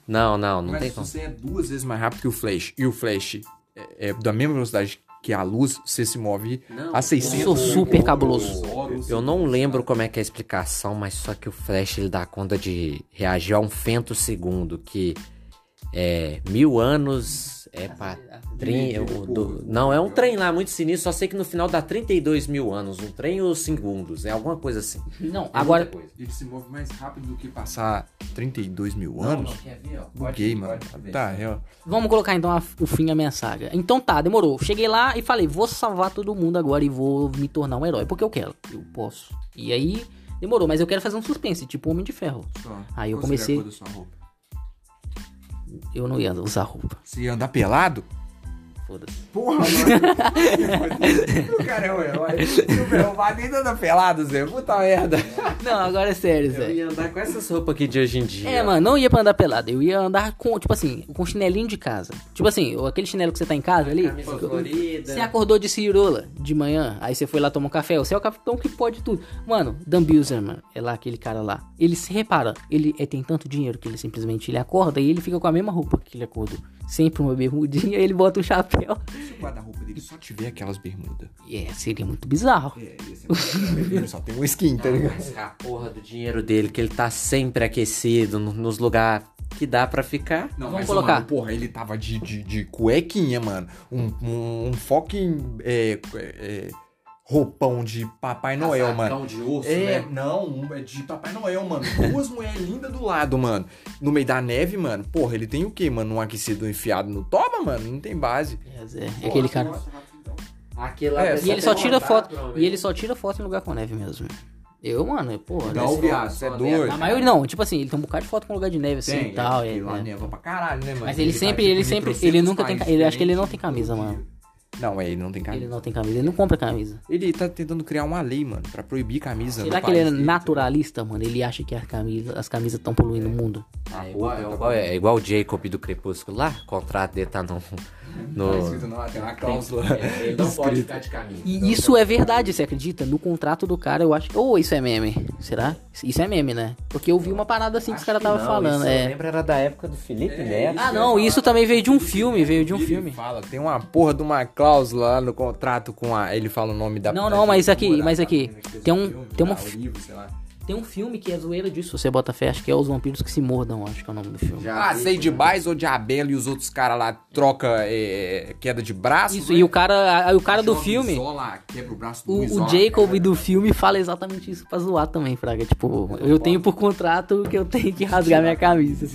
Não, não, não Mas tem se como. você é duas vezes mais rápido que o Flash e o Flash é, é da mesma velocidade que a luz, você se move a 600. Eu sou super cabuloso. Eu não lembro como é que é a explicação, mas só que o Flash ele dá conta de reagir a um fento segundo, que é mil anos é pra. do- não, é um trem lá muito sinistro, só sei que no final dá 32 mil anos, um trem ou segundos, é alguma coisa assim. Não, agora. Ele se move mais rápido do que passar 32 mil anos. quer ver, ó? Buguei, mano. Tá, real. Vamos colocar então a- o fim à minha saga. Então tá, demorou. Cheguei lá e falei, vou salvar todo mundo agora e vou me tornar um herói, porque eu quero. Eu posso. E aí, demorou, mas eu quero fazer um suspense, tipo Homem de Ferro. Só. Aí eu comecei- Eu não ia usar roupa. Você ia andar pelado? Foda-se. Porra, mano. o cara é um herói. Super, o Vadinho anda pelado, Zé. Puta merda. Não, agora é sério, Eu Zé. ia andar com essas roupas aqui de hoje em dia. É, mano, não ia pra andar pelado. Eu ia andar com, tipo assim, com chinelinho de casa. Tipo assim, aquele chinelo que você tá em casa ali. Camisa. Você acordou de cirola de manhã, aí você foi lá tomar um café. Você é o capitão que pode tudo. Mano, Dan Bilzer, mano, é lá aquele cara lá. Ele se repara, ele é, tem tanto dinheiro que ele simplesmente ele acorda e ele fica com a mesma roupa que ele acordou. Sempre uma bermudinha, ele bota um chapéu. Se o guarda-roupa dele só tiver aquelas bermudas. É, seria muito bizarro. É, ele só tem um skin, tá ligado? É a porra do dinheiro dele, que ele tá sempre aquecido no- nos lugares que dá pra ficar. Não, Vamos mas, colocar. Mano, porra, ele tava de, de, de cuequinha, mano. Um, um, um fucking é, é, roupão de Papai Noel, mano. de urso, É, né? não, um é de Papai Noel, mano. Duas mulheres lindas do lado, mano. No meio da neve, mano. Porra, ele tem o quê, mano? Um aquecido enfiado no toba, mano? Não tem base. É, é aquele cara. Aquele É, E ele só tira foto. E ele só tira foto em lugar com neve mesmo. Eu, mano, porra. Não, né? viado, você é doido. A maioria não, tipo assim, ele tem um bocado de foto com lugar de neve assim Tem, e tal. é, É, lá é. neva pra caralho, né, mano? Mas ele sempre, tipo, ele em sempre, ele nunca tem, ele acho que ele não tem camisa, mano. Não, é, ele não tem camisa. Ele não tem camisa, ele não compra camisa. Ele tá tentando criar uma lei, mano, pra proibir camisa Será que ele é dele, naturalista, mano? Ele acha que as camisas, as camisas estão poluindo o mundo. É igual, é igual- é igual o Jacob do Crepúsculo lá, o contrato dele tá no. no... Tá escrito lá, tem uma cláusula. Ele não pode ficar de camisa. E isso é verdade, você acredita? No contrato do cara, eu acho. Ou isso é meme? Será? Isso é meme, né? Porque eu vi uma parada assim que os caras estavam falando. Isso, eu É. lembro era da época do Felipe Neto. Ah, não, isso também veio de um filme, veio de um Ele filme. fala, tem uma porra de uma cláusula lá no contrato com a. Ele fala o nome da. Não, não, mas aqui, mas aqui, fez tem um- tem uma livro, sei lá. Tem um filme que é zoeira disso, você bota fé, acho que é Os Vampiros que se Mordam, acho que é o nome do filme. Ah, sei de Baez ou de Abel e os outros caras lá troca é, queda de braço. Isso, e o cara, aí o cara do filme, Isola, quebra o braço do o, Isola, o Jacob cara. do filme fala exatamente isso pra zoar também, Fraga. Tipo, eu tenho por contrato que eu tenho que rasgar minha camisa.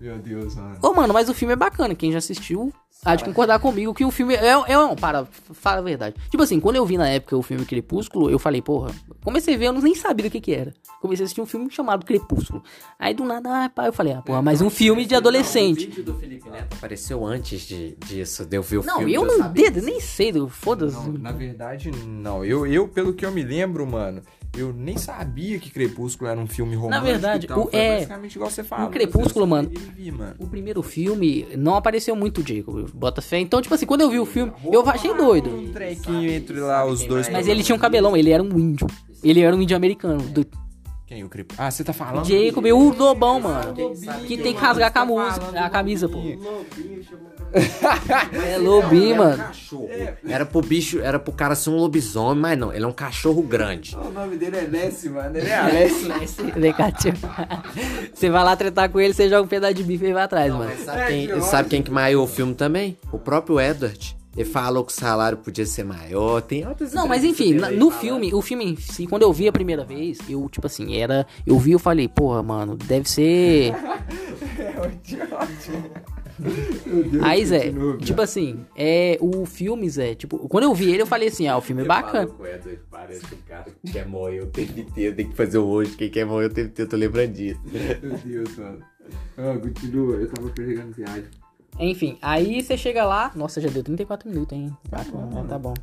Meu Deus, mano. Ô, mano, mas o filme é bacana. Quem já assistiu há de concordar comigo que o filme é. é um, para, fala a verdade. Tipo assim, quando eu vi na época o filme Crepúsculo, eu falei, porra, comecei a ver, eu nem sabia do que que era. Comecei a assistir um filme chamado Crepúsculo. Aí do nada, ah, pá, eu falei, ah, porra, mais um filme de O adolescente. vídeo do Felipe Neto apareceu antes de, disso, de eu ver o Não, filme. eu não sabia. dedo, nem sei, do- foda-se. Não, na verdade, não. Eu, eu, pelo que eu me lembro, mano, eu nem sabia que Crepúsculo era um filme romântico. verdade, e tal. o- Foi é- basicamente igual você fala. o Crepúsculo, mano, vi, mano. O primeiro filme não apareceu muito o Jacob, bota fé. Então, tipo assim, quando eu vi o filme, eu achei doido. Um trequinho entre lá os dois. Mas ele tinha um cabelão, ele era um índio. Ele era um índio americano. Do Quem? O Crepúsculo? Ah, você tá falando? Jacob, o lobão, mano. Que tem que rasgar com a, Tá música, a camisa, pô. Lobinho chamou É lobinho, mano. Cachorro. Era pro bicho, era pro cara ser um lobisomem, mas não, ele é um cachorro grande. O nome dele é Nessie, mano. Ele é Alessio. Vem cá, tio. Você vai lá tretar com ele, você joga um pedaço de bife e vai atrás, mano. Sabe quem, sabe quem que maiou o filme também? O próprio Edward. Ele falou que o salário podia ser maior, tem outras Não, mas enfim, na- no filme, o filme em si, quando eu vi a primeira vez, eu, tipo assim, era. Eu vi e falei, porra, mano, deve ser. Aí, Zé, continua, tipo assim, é, o filme, Zé, tipo, quando eu vi ele, eu falei assim, ah, o filme é bacana. Parece que o cara que quer morrer o tempo inteiro, tem que fazer o hoje, quem quer morrer o tempo inteiro, eu tô lembrando disso. Meu Deus, mano. Ah, continua, eu tava pegando viagem. Enfim, aí você chega lá. Nossa, já deu 34 minutos, hein? Tá, bom, tá bom.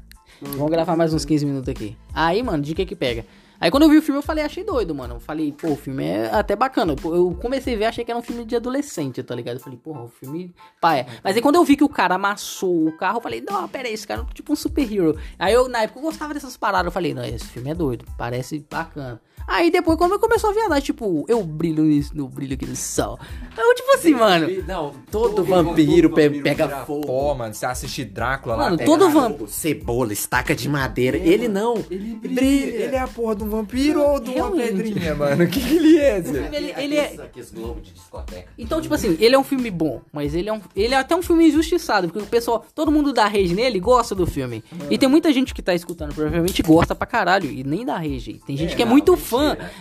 Vamos gravar mais uns 15 minutos aqui. Aí, mano, de que que pega? Aí quando eu vi o filme, eu falei, achei doido, mano. Eu falei, pô, o filme é até bacana. Eu comecei a ver, achei que era um filme de adolescente, tá ligado? Eu falei, porra, o filme. Pá, é. Mas aí quando eu vi que o cara amassou o carro, eu falei, não, pera aí, esse cara é tipo um super-hero. Aí eu, na época, eu gostava dessas paradas. Eu falei, não, esse filme é doido, parece bacana. Aí depois, quando começou a viajar, tipo, eu brilho nisso, no brilho aqui do sol. Eu, tipo assim, mano. Não, todo vampiro pe- pega fogo. Pô, mano, você assiste Drácula Mano, lá. todo pega- vampiro. Cebola, estaca de madeira. Ele não. Ele brilha. Ele é a porra de um vampiro ou de uma pedrinha, mano? O que, que ele é, Zé? Ele, ele é. Aqueles globos de discoteca. Então, tipo assim, ele é um filme bom, mas ele é, um, ele é até um filme injustiçado, porque o pessoal, todo mundo da rede nele gosta do filme. E tem muita gente que tá escutando, provavelmente gosta pra caralho, e nem da rede. Tem gente que é muito fã.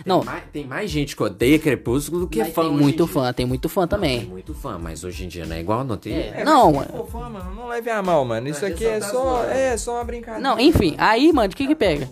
Não, Tem mais, tem mais gente que odeia Crepúsculo do que mas fã. tem muito dia. fã, tem muito fã Tem também. muito fã, mas hoje em dia não é igual, não tem. É, não, mano. Pô, fã, mano, não leve a mal, mano. Isso Não, aqui você é só zoando. é só uma brincadeira. Não, enfim, aí, mano, o que que pega?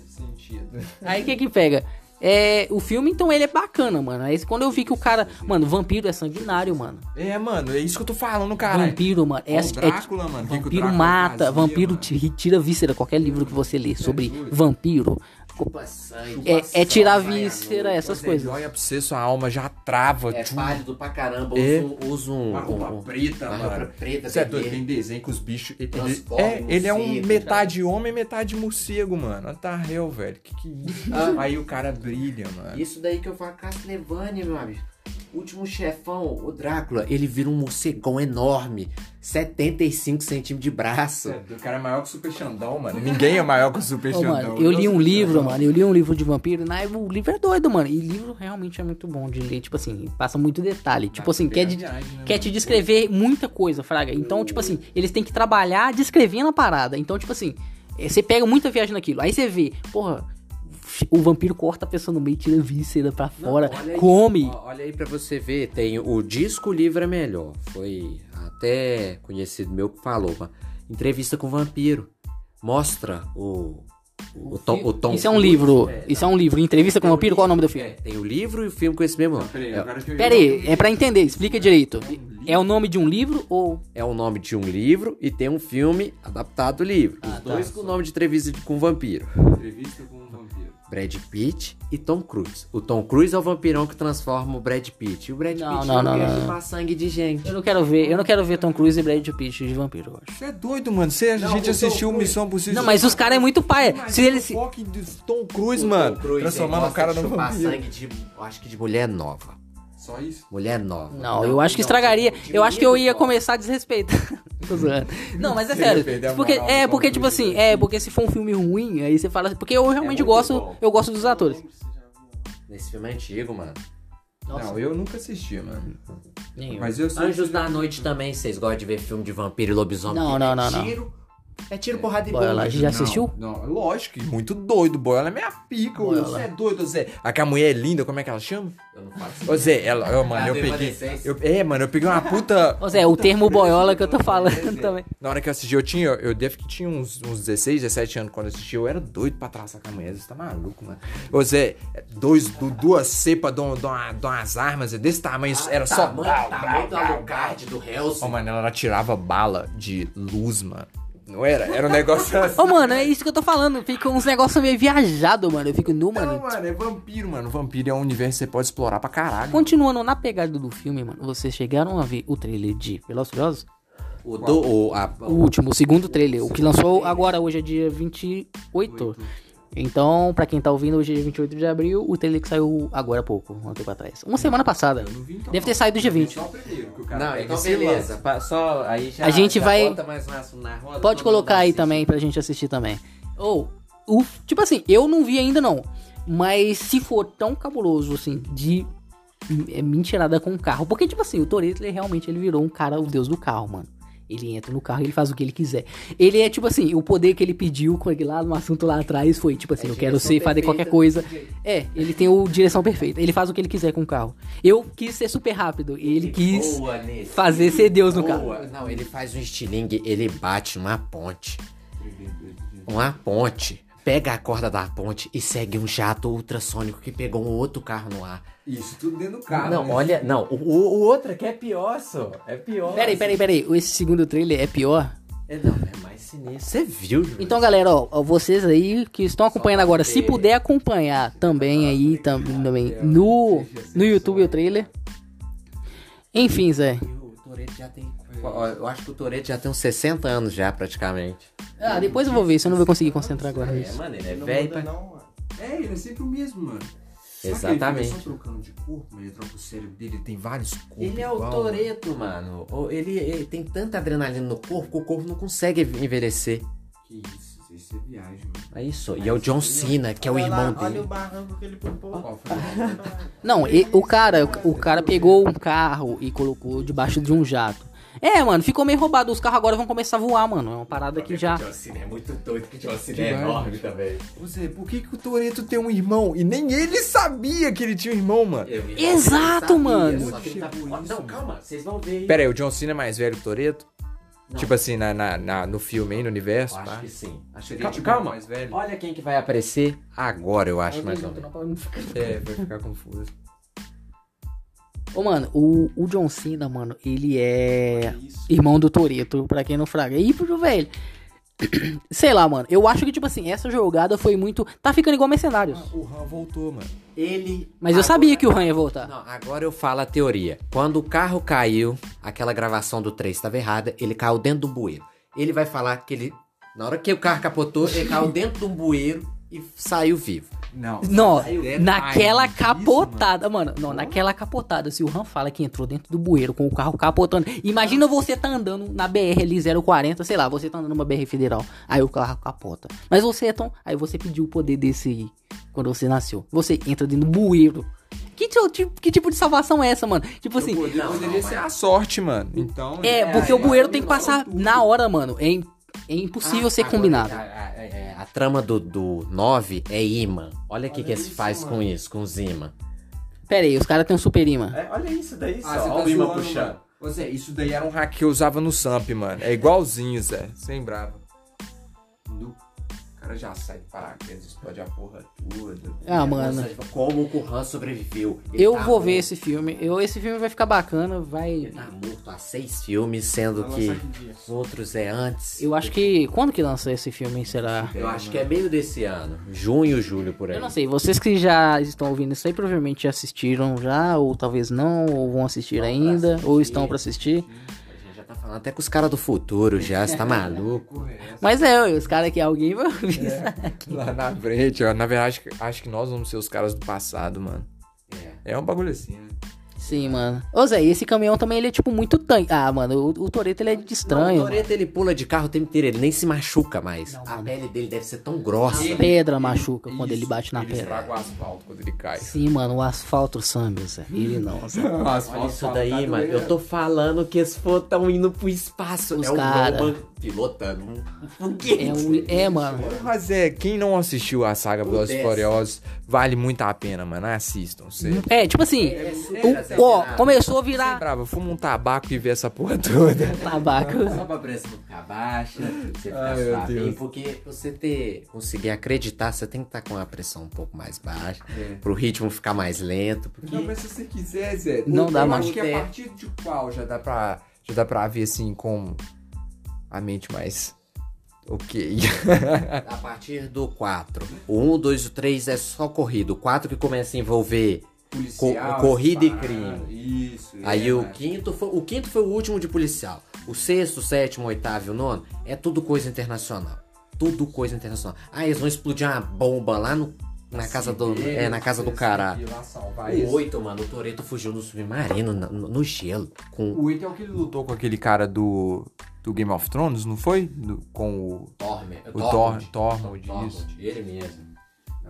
Aí o que que pega? É, o filme, então, ele é bacana, mano. Aí quando eu vi que o cara. Mano, vampiro é sanguinário, mano. É, mano, é isso que eu tô falando, cara. Vampiro, mano. É, o é- Drácula, mano. o que que o vampiro Drácula mata, fazia, vampiro mano? víscera. Qualquer livro que você lê sobre vampiro Chupa sangue. é, é tirar à víscera, noite. essas Você coisas. olha pra você, sua alma já trava. É tchum. pálido pra caramba. É. Usa, usa um. Uma roupa um- preta, uma mano. roupa preta, Você é doido, tem desenho que os bichos. Ele, é, ele é um metade homem, metade morcego, mano. The hell, velho? Que que é isso? Ah. Aí o cara brilha, mano. Isso daí que eu falo, Castlevania, meu amigo. Último chefão, o Drácula, ele vira um morcegão enorme. 75 centímetros de braço. O cara é maior que o Super Xandão, mano. Ninguém é maior que o Super Ô, Xandão. mano, eu li um livro, mano. Eu li um livro de vampiro. Na, o livro é doido, mano. E livro realmente é muito bom de ler. Tipo assim, passa muito detalhe. Tipo assim, quer, de- né, quer te descrever muita coisa, Fraga. Então, tipo assim, eles têm que trabalhar descrevendo a parada. Então, tipo assim, eh, você pega muita viagem naquilo. Aí você vê, porra, o vampiro corta a pessoa no meio, tira a víscera pra fora, Não, olha aí, come. ó, olha aí pra você ver, tem o disco o livro é melhor. Foi até conhecido meu que falou, entrevista com o vampiro. Mostra o o Tom, o Tom Isso é um livro. Isso é um livro. Entrevista com o vampiro, qual é o nome do É, filme? tem o livro e o filme com esse mesmo nome. Peraí, É, Pera aí, é pra entender, explica direito. É o nome de um livro ou. é o nome de um livro e tem um filme adaptado do livro. Os Ah, tá. dois com o nome de entrevista de- com o vampiro. Entrevista com um vampiro. Brad Pitt e Tom Cruise. O Tom Cruise é o vampirão que transforma o Brad Pitt. E o Brad Não, Pitt não, não, quer não. chupar sangue de gente. Eu não quero ver, eu não quero ver Tom Cruise e Brad Pitt de vampiro, eu acho. Você é doido, mano. Você, a gente o assistiu Tom Missão Possível. Não, mas os caras é muito paia. Se eles. O foco do Tom Cruise, O mano. Tom Cruise, transformando ele o cara no vampiro. sangue de, eu acho que de mulher nova. Só isso? Mulher nova. Não, eu acho que estragaria. de Eu acho que eu ia nova. começar a desrespeitar. Tô zoando. Não, mas é sério. Porque, é, porque, tipo assim, é, porque se for um filme ruim, aí você fala assim. Porque eu realmente muito gosto. bom. Eu gosto dos atores. Nesse filme é antigo, mano. Não, eu nunca assisti, mano. Nem eu. Mas eu. Anjos da Noite também, vocês gostam de ver filme de vampiro e lobisomem? Não, não, é não, não. Tiro, é tiro, porrada e bomba. lá, já assistiu? Não, não, lógico, que muito doido, boy. Ela é minha pica, ô. Boiola. Você é doido, Zé. Aquela mulher é linda, como é que ela chama? Eu não faço. Ô, Zé, ela, ô, mano, Ah, eu peguei. Eu, é, mano, eu peguei uma puta. Ô Zé, o termo boiola que eu tô falando também. Na hora que eu assisti, eu tinha. Eu devo que tinha uns, uns 16, 17 anos quando eu assisti. Eu era doido pra traçar com a mulher. Você tá maluco, mano. Ô, Zé, dois, du- duas cepas de, um- de, uma- de umas armas é desse tamanho. era só. tamanho, tamanho do Alucard, do Ô, Hellsing. mano, ela tirava bala de luz, mano. Não era? Era um negócio assim. Ô, mano, é isso que eu tô falando. Fica uns negócios meio viajado, mano. Eu fico nu, Não, mano. mano, é vampiro, mano. Vampiro é um universo que você pode explorar pra caralho. Continuando na pegada do filme, mano, vocês chegaram a ver o trailer de Velozes Furiosos? O, do, o, a, O último, o segundo trailer, o que lançou agora, hoje é dia 28. Então, pra quem tá ouvindo, hoje é dia 28 de abril, o trailer que saiu agora há pouco, um tempo atrás. Uma semana passada. Deve ter saído dia 20. Só o primeiro, que o cara Não, então beleza. Pa- Só aí já, A gente já vai- bota mais na roda, Pode colocar aí assiste. também pra gente assistir também. Ou, o, tipo assim, eu não vi ainda não. Mas se for tão cabuloso, assim, de é, mentirada com o carro. Porque, tipo assim, o Toretto, ele realmente ele virou um cara, o deus do carro, mano. Ele entra no carro e ele faz o que ele quiser. Ele é tipo assim, o poder que ele pediu com ele lá no assunto lá atrás foi tipo assim, É eu quero ser, fazer qualquer coisa. É, ele tem o direção perfeita. Ele faz o que ele quiser com o carro. Eu quis ser super rápido. e Ele quis fazer ser Deus no carro. Não, ele faz um estilingue, ele bate numa ponte. Uma ponte. Pega a corda da ponte e segue um jato ultrassônico que pegou um outro carro no ar. Isso tudo dentro do carro. não, né? olha, não, o, o outro aqui é pior, só. É pior. Peraí, peraí, peraí. Esse segundo trailer é pior? É, não, é mais sinistro. Você viu, Júlio? Então, galera, ó, vocês aí que estão acompanhando agora, se puder acompanhar também aí tam- também no, no YouTube o trailer. Enfim, Zé. O Toreto já tem. Eu acho que o Toreto já tem uns 60 anos já, praticamente. Ah, depois eu vou ver, se eu não vou conseguir concentrar agora É, mano, ele é velho. pra- não. É, ele é sempre o mesmo, mano. Exatamente. Ele fica só trocando de corpo, mas ele troca o cérebro dele, ele tem vários corpos. Ele é o Toreto, mano. Ele, ele tem tanta adrenalina no corpo que o corpo não consegue envelhecer. Que isso, isso é viagem, mano. É isso. E é o John Cena, que é o Olha lá, irmão Olha dele. o barranco que ele pulou. Não, e- o cara, o cara pegou um carro e colocou debaixo de um jato. É, mano, ficou meio roubado. Os carros agora vão começar a voar, mano. É uma parada que já. John Cena é muito doido, que o John Cena é enorme também. Você, por que, que o Toreto tem um irmão? E nem ele sabia que ele tinha um irmão, mano. Exato, mano. Só que ele tá... Não, calma, vocês vão ver. Pera aí, o John Cena é mais velho que o Toreto? Não. Tipo assim, na, na, na- no filme aí, no universo? Eu acho pá? que sim. Acho que Seria calma, tipo calma. mais velho? Olha quem que vai aparecer agora, eu acho, mais ou menos. É, vai ficar confuso. Ô, mano, o, o John Cena, mano, ele é irmão do Toreto, pra quem não fraga. E pro velho. Sei lá, mano. Eu acho que, tipo assim, essa jogada foi muito. Tá ficando igual Mercenários. O Han voltou, mano. Ele... Mas eu sabia que o Han ia voltar. Não, agora eu falo a teoria. Quando o carro caiu, aquela gravação do 3 estava errada, ele caiu dentro do bueiro. Ele vai falar que ele. Na hora que o carro capotou, ele caiu dentro de um bueiro e saiu vivo. Não. Não, Detalhe naquela disso, capotada, mano. Não, naquela capotada, se o Han fala que entrou dentro do bueiro com o carro capotando. Imagina você tá andando na BR ali 040, sei lá, você tá andando numa BR federal. Aí o carro capota. Mas você é tão. Aí você pediu o poder desse aí quando você nasceu. Você entra dentro do bueiro. Que, tipo- que tipo de salvação é essa, mano? Tipo assim. Poder- poderia ser a sorte, mano. Então. É, porque o bueiro tem que passar na hora, mano. É, é impossível ser Ah, Agora, combinado. A, a- a- a trama do, do 9 é imã. Olha o que, que eles faz com isso, com os imã. Pera aí, os caras têm um super imã. É, olha isso daí, Ah, você tá zoando, mano. Ô, Zé, isso daí era um hack que eu usava no Samp, mano. É igualzinho, Zé. Sem brava. No... O cara já sai de paraquedas, explode a porra toda. Ah, mano. Como o Han sobreviveu. Ele Eu tá vou ver morto. esse filme. Eu, esse filme vai ficar bacana, vai. Ele tá morto há seis filmes, sendo que os outros é antes. Eu acho que. Quando que lança esse filme? Será? Eu acho que é meio desse ano. Junho, julho, por aí. Eu não sei, vocês que já estão ouvindo isso aí provavelmente já assistiram já, ou talvez não, ou vão assistir ainda, ou estão pra assistir. Tá falando até com os caras do futuro já, você tá maluco? Mas é, os caras que alguém vai ouvir isso. Lá na frente, ó. Na verdade, acho que nós vamos ser os caras do passado, mano. É um bagulho assim, né? Sim, mano. Ô Zé, esse caminhão também ele é tipo muito tanque. Ah, mano, o, o Toreto ele é de Não, estranho. o Toreto ele pula de carro o tempo inteiro, ele nem se machuca mais. a pele dele deve ser tão grossa. A pedra machuca quando ele bate na ele pedra. estraga o asfalto quando ele cai. Sim, mano, o asfalto samba, Zé. Ele não, Zé. Olha isso daí, mano. Eu tô falando que eles tão indo pro espaço. Os é o cara. Roman pilotando um É, foguete. o- é, mano. Mas é, quem não assistiu a saga Velozes e. Furiosos, vale muito a pena, mano. Assistam, sério. É, tipo assim, o, ó, começou a Sem virar brava, fuma um tabaco e vê essa porra toda. tabaco. Só pra pressão ficar baixa, você ficar Ai, meu suave. Deus. Porque você ter, conseguir acreditar, você tem que estar com a pressão um pouco mais baixa. É. Pro ritmo ficar mais lento. Porque Não, mas se você quiser, Zé. Não eu dá, eu mano. acho que a partir de qual já dá pra, já dá pra ver, assim, com a mente mais ok. a partir do 4, o 1, 2 e o 3 é só corrido. O 4 que começa a envolver Co- corrida e crime. Isso. Aí é, o mas- quinto foi o quinto foi o último de policial. O sexto, o sétimo, o oitavo e o nono é tudo coisa internacional. Tudo coisa internacional. Ah, eles vão explodir uma bomba lá no, na casa do é na casa do caralho. O oito, mano, o Toreto fugiu no submarino no, no- no gelo com O 8 é o que ele lutou com aquele cara do, do Game of Thrones, não foi? Do- com o, Torme, o Thor, Tormund, isso. ele mesmo.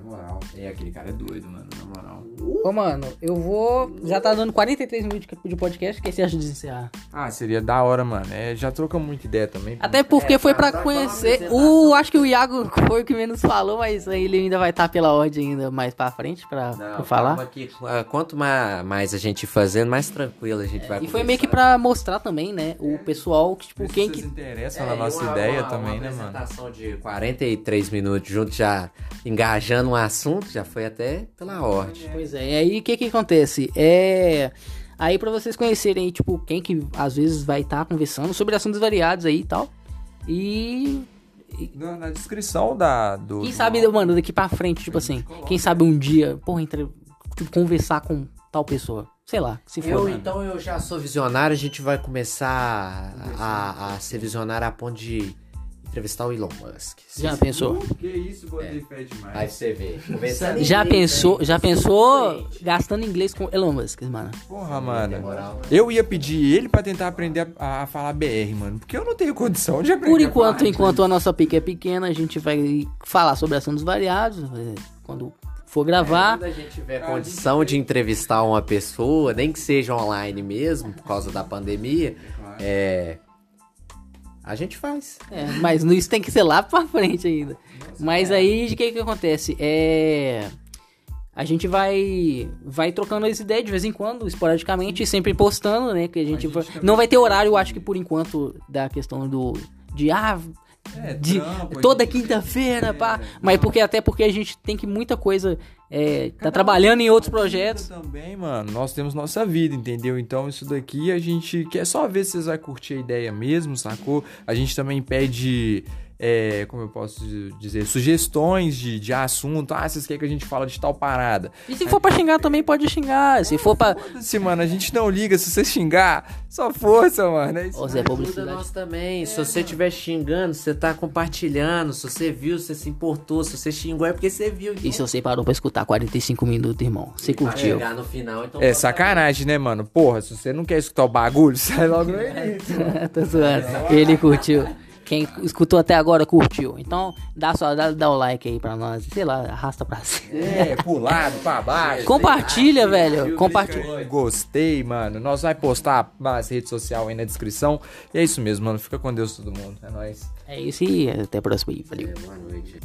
Moral. É, aquele cara é doido, mano, na moral. Ô, mano, eu vou. Já tá dando 43 minutos de podcast. O que você acha de encerrar? Ah, seria da hora, mano. É, já troca muita ideia também. Até porque foi pra conhecer. O, acho que o Iago foi o que menos falou, mas ele ainda vai estar pela ordem ainda mais pra frente pra, pra Não, falar. calma que, ah, quanto ma- mais a gente fazendo, mais tranquilo a gente vai E foi meio que pra mostrar também, né? O pessoal que, tipo, quem Vocês que. interessam É, na nossa uma- ideia uma- também, uma né, mano? apresentação de 43 minutos junto, já engajando um assunto, já foi até pela ordem. Pois é, e aí o que que acontece? É. Aí pra vocês conhecerem, tipo, quem que às vezes vai estar conversando sobre assuntos variados aí e tal. E. Na, na descrição da, do. Quem do- sabe, mano, daqui pra frente, tipo assim, quem sabe um dia, porra, entre, tipo, conversar com tal pessoa. Sei lá, se for. Eu, então, eu já sou visionário, a gente vai começar a, a ser visionário a ponto de entrevistar o Elon Musk. Já pensou? Que isso, botei fé demais. Aí você vê. Em Já inglês, pensou, já pensou gastando inglês com Elon Musk, mano? Porra, mano. moral. Eu ia pedir ele pra tentar aprender a, a falar BR, mano. Porque eu não tenho condição de aprender. Por a enquanto, falar enquanto a nossa pique é pequena, a gente vai falar sobre assuntos variados. é, Quando for gravar. Quando a gente tiver condição de entrevistar uma pessoa, nem que seja online mesmo, por causa da pandemia, é. A gente faz. É, mas isso tem que ser lá pra frente ainda. Mas aí, de que que acontece? É... A gente vai vai trocando as ideias de vez em quando, esporadicamente, sempre postando, né? Que a gente, gente vai- não vai ter horário, acho que por enquanto, da questão do... De, ah, É, de trampo, toda a gente- quinta-feira, pá. É, Mas porque até porque a gente tem que muita coisa... É, tá trabalhando em outros projetos. Também, mano. Nós temos nossa vida, entendeu? Então isso daqui a gente quer só ver se vocês vão curtir a ideia mesmo, sacou? A gente também pede. É, como eu posso dizer, sugestões de, de assunto. Ah, vocês querem que a gente fale de tal parada? E se for pra xingar também, pode xingar. Se for pra... Foda-se, mano, a gente não liga. Se você xingar, só força, mano. É isso. Zé, Ajuda publicidade. nós também. se você estiver xingando, você tá compartilhando. Se você viu, você se importou. Se você xingou, é porque você viu. Então, E se você parou pra escutar 45 minutos, irmão? Você curtiu? chegar no final, então É sacanagem, né, mano? Porra, se você não quer escutar o bagulho, sai logo no início. Tô zoando. Ele curtiu. Quem escutou até agora curtiu. Então, dá só, dá, dá o like aí pra nós. Sei lá, arrasta pra cima. É, pro lado, pra baixo. Compartilha, velho. Compartilha. Gostei, mano. Nós vai postar nas redes sociais aí na descrição. E é isso mesmo, mano. Fica com Deus todo mundo. É nóis. É isso e até a próxima aí. Valeu. Boa noite.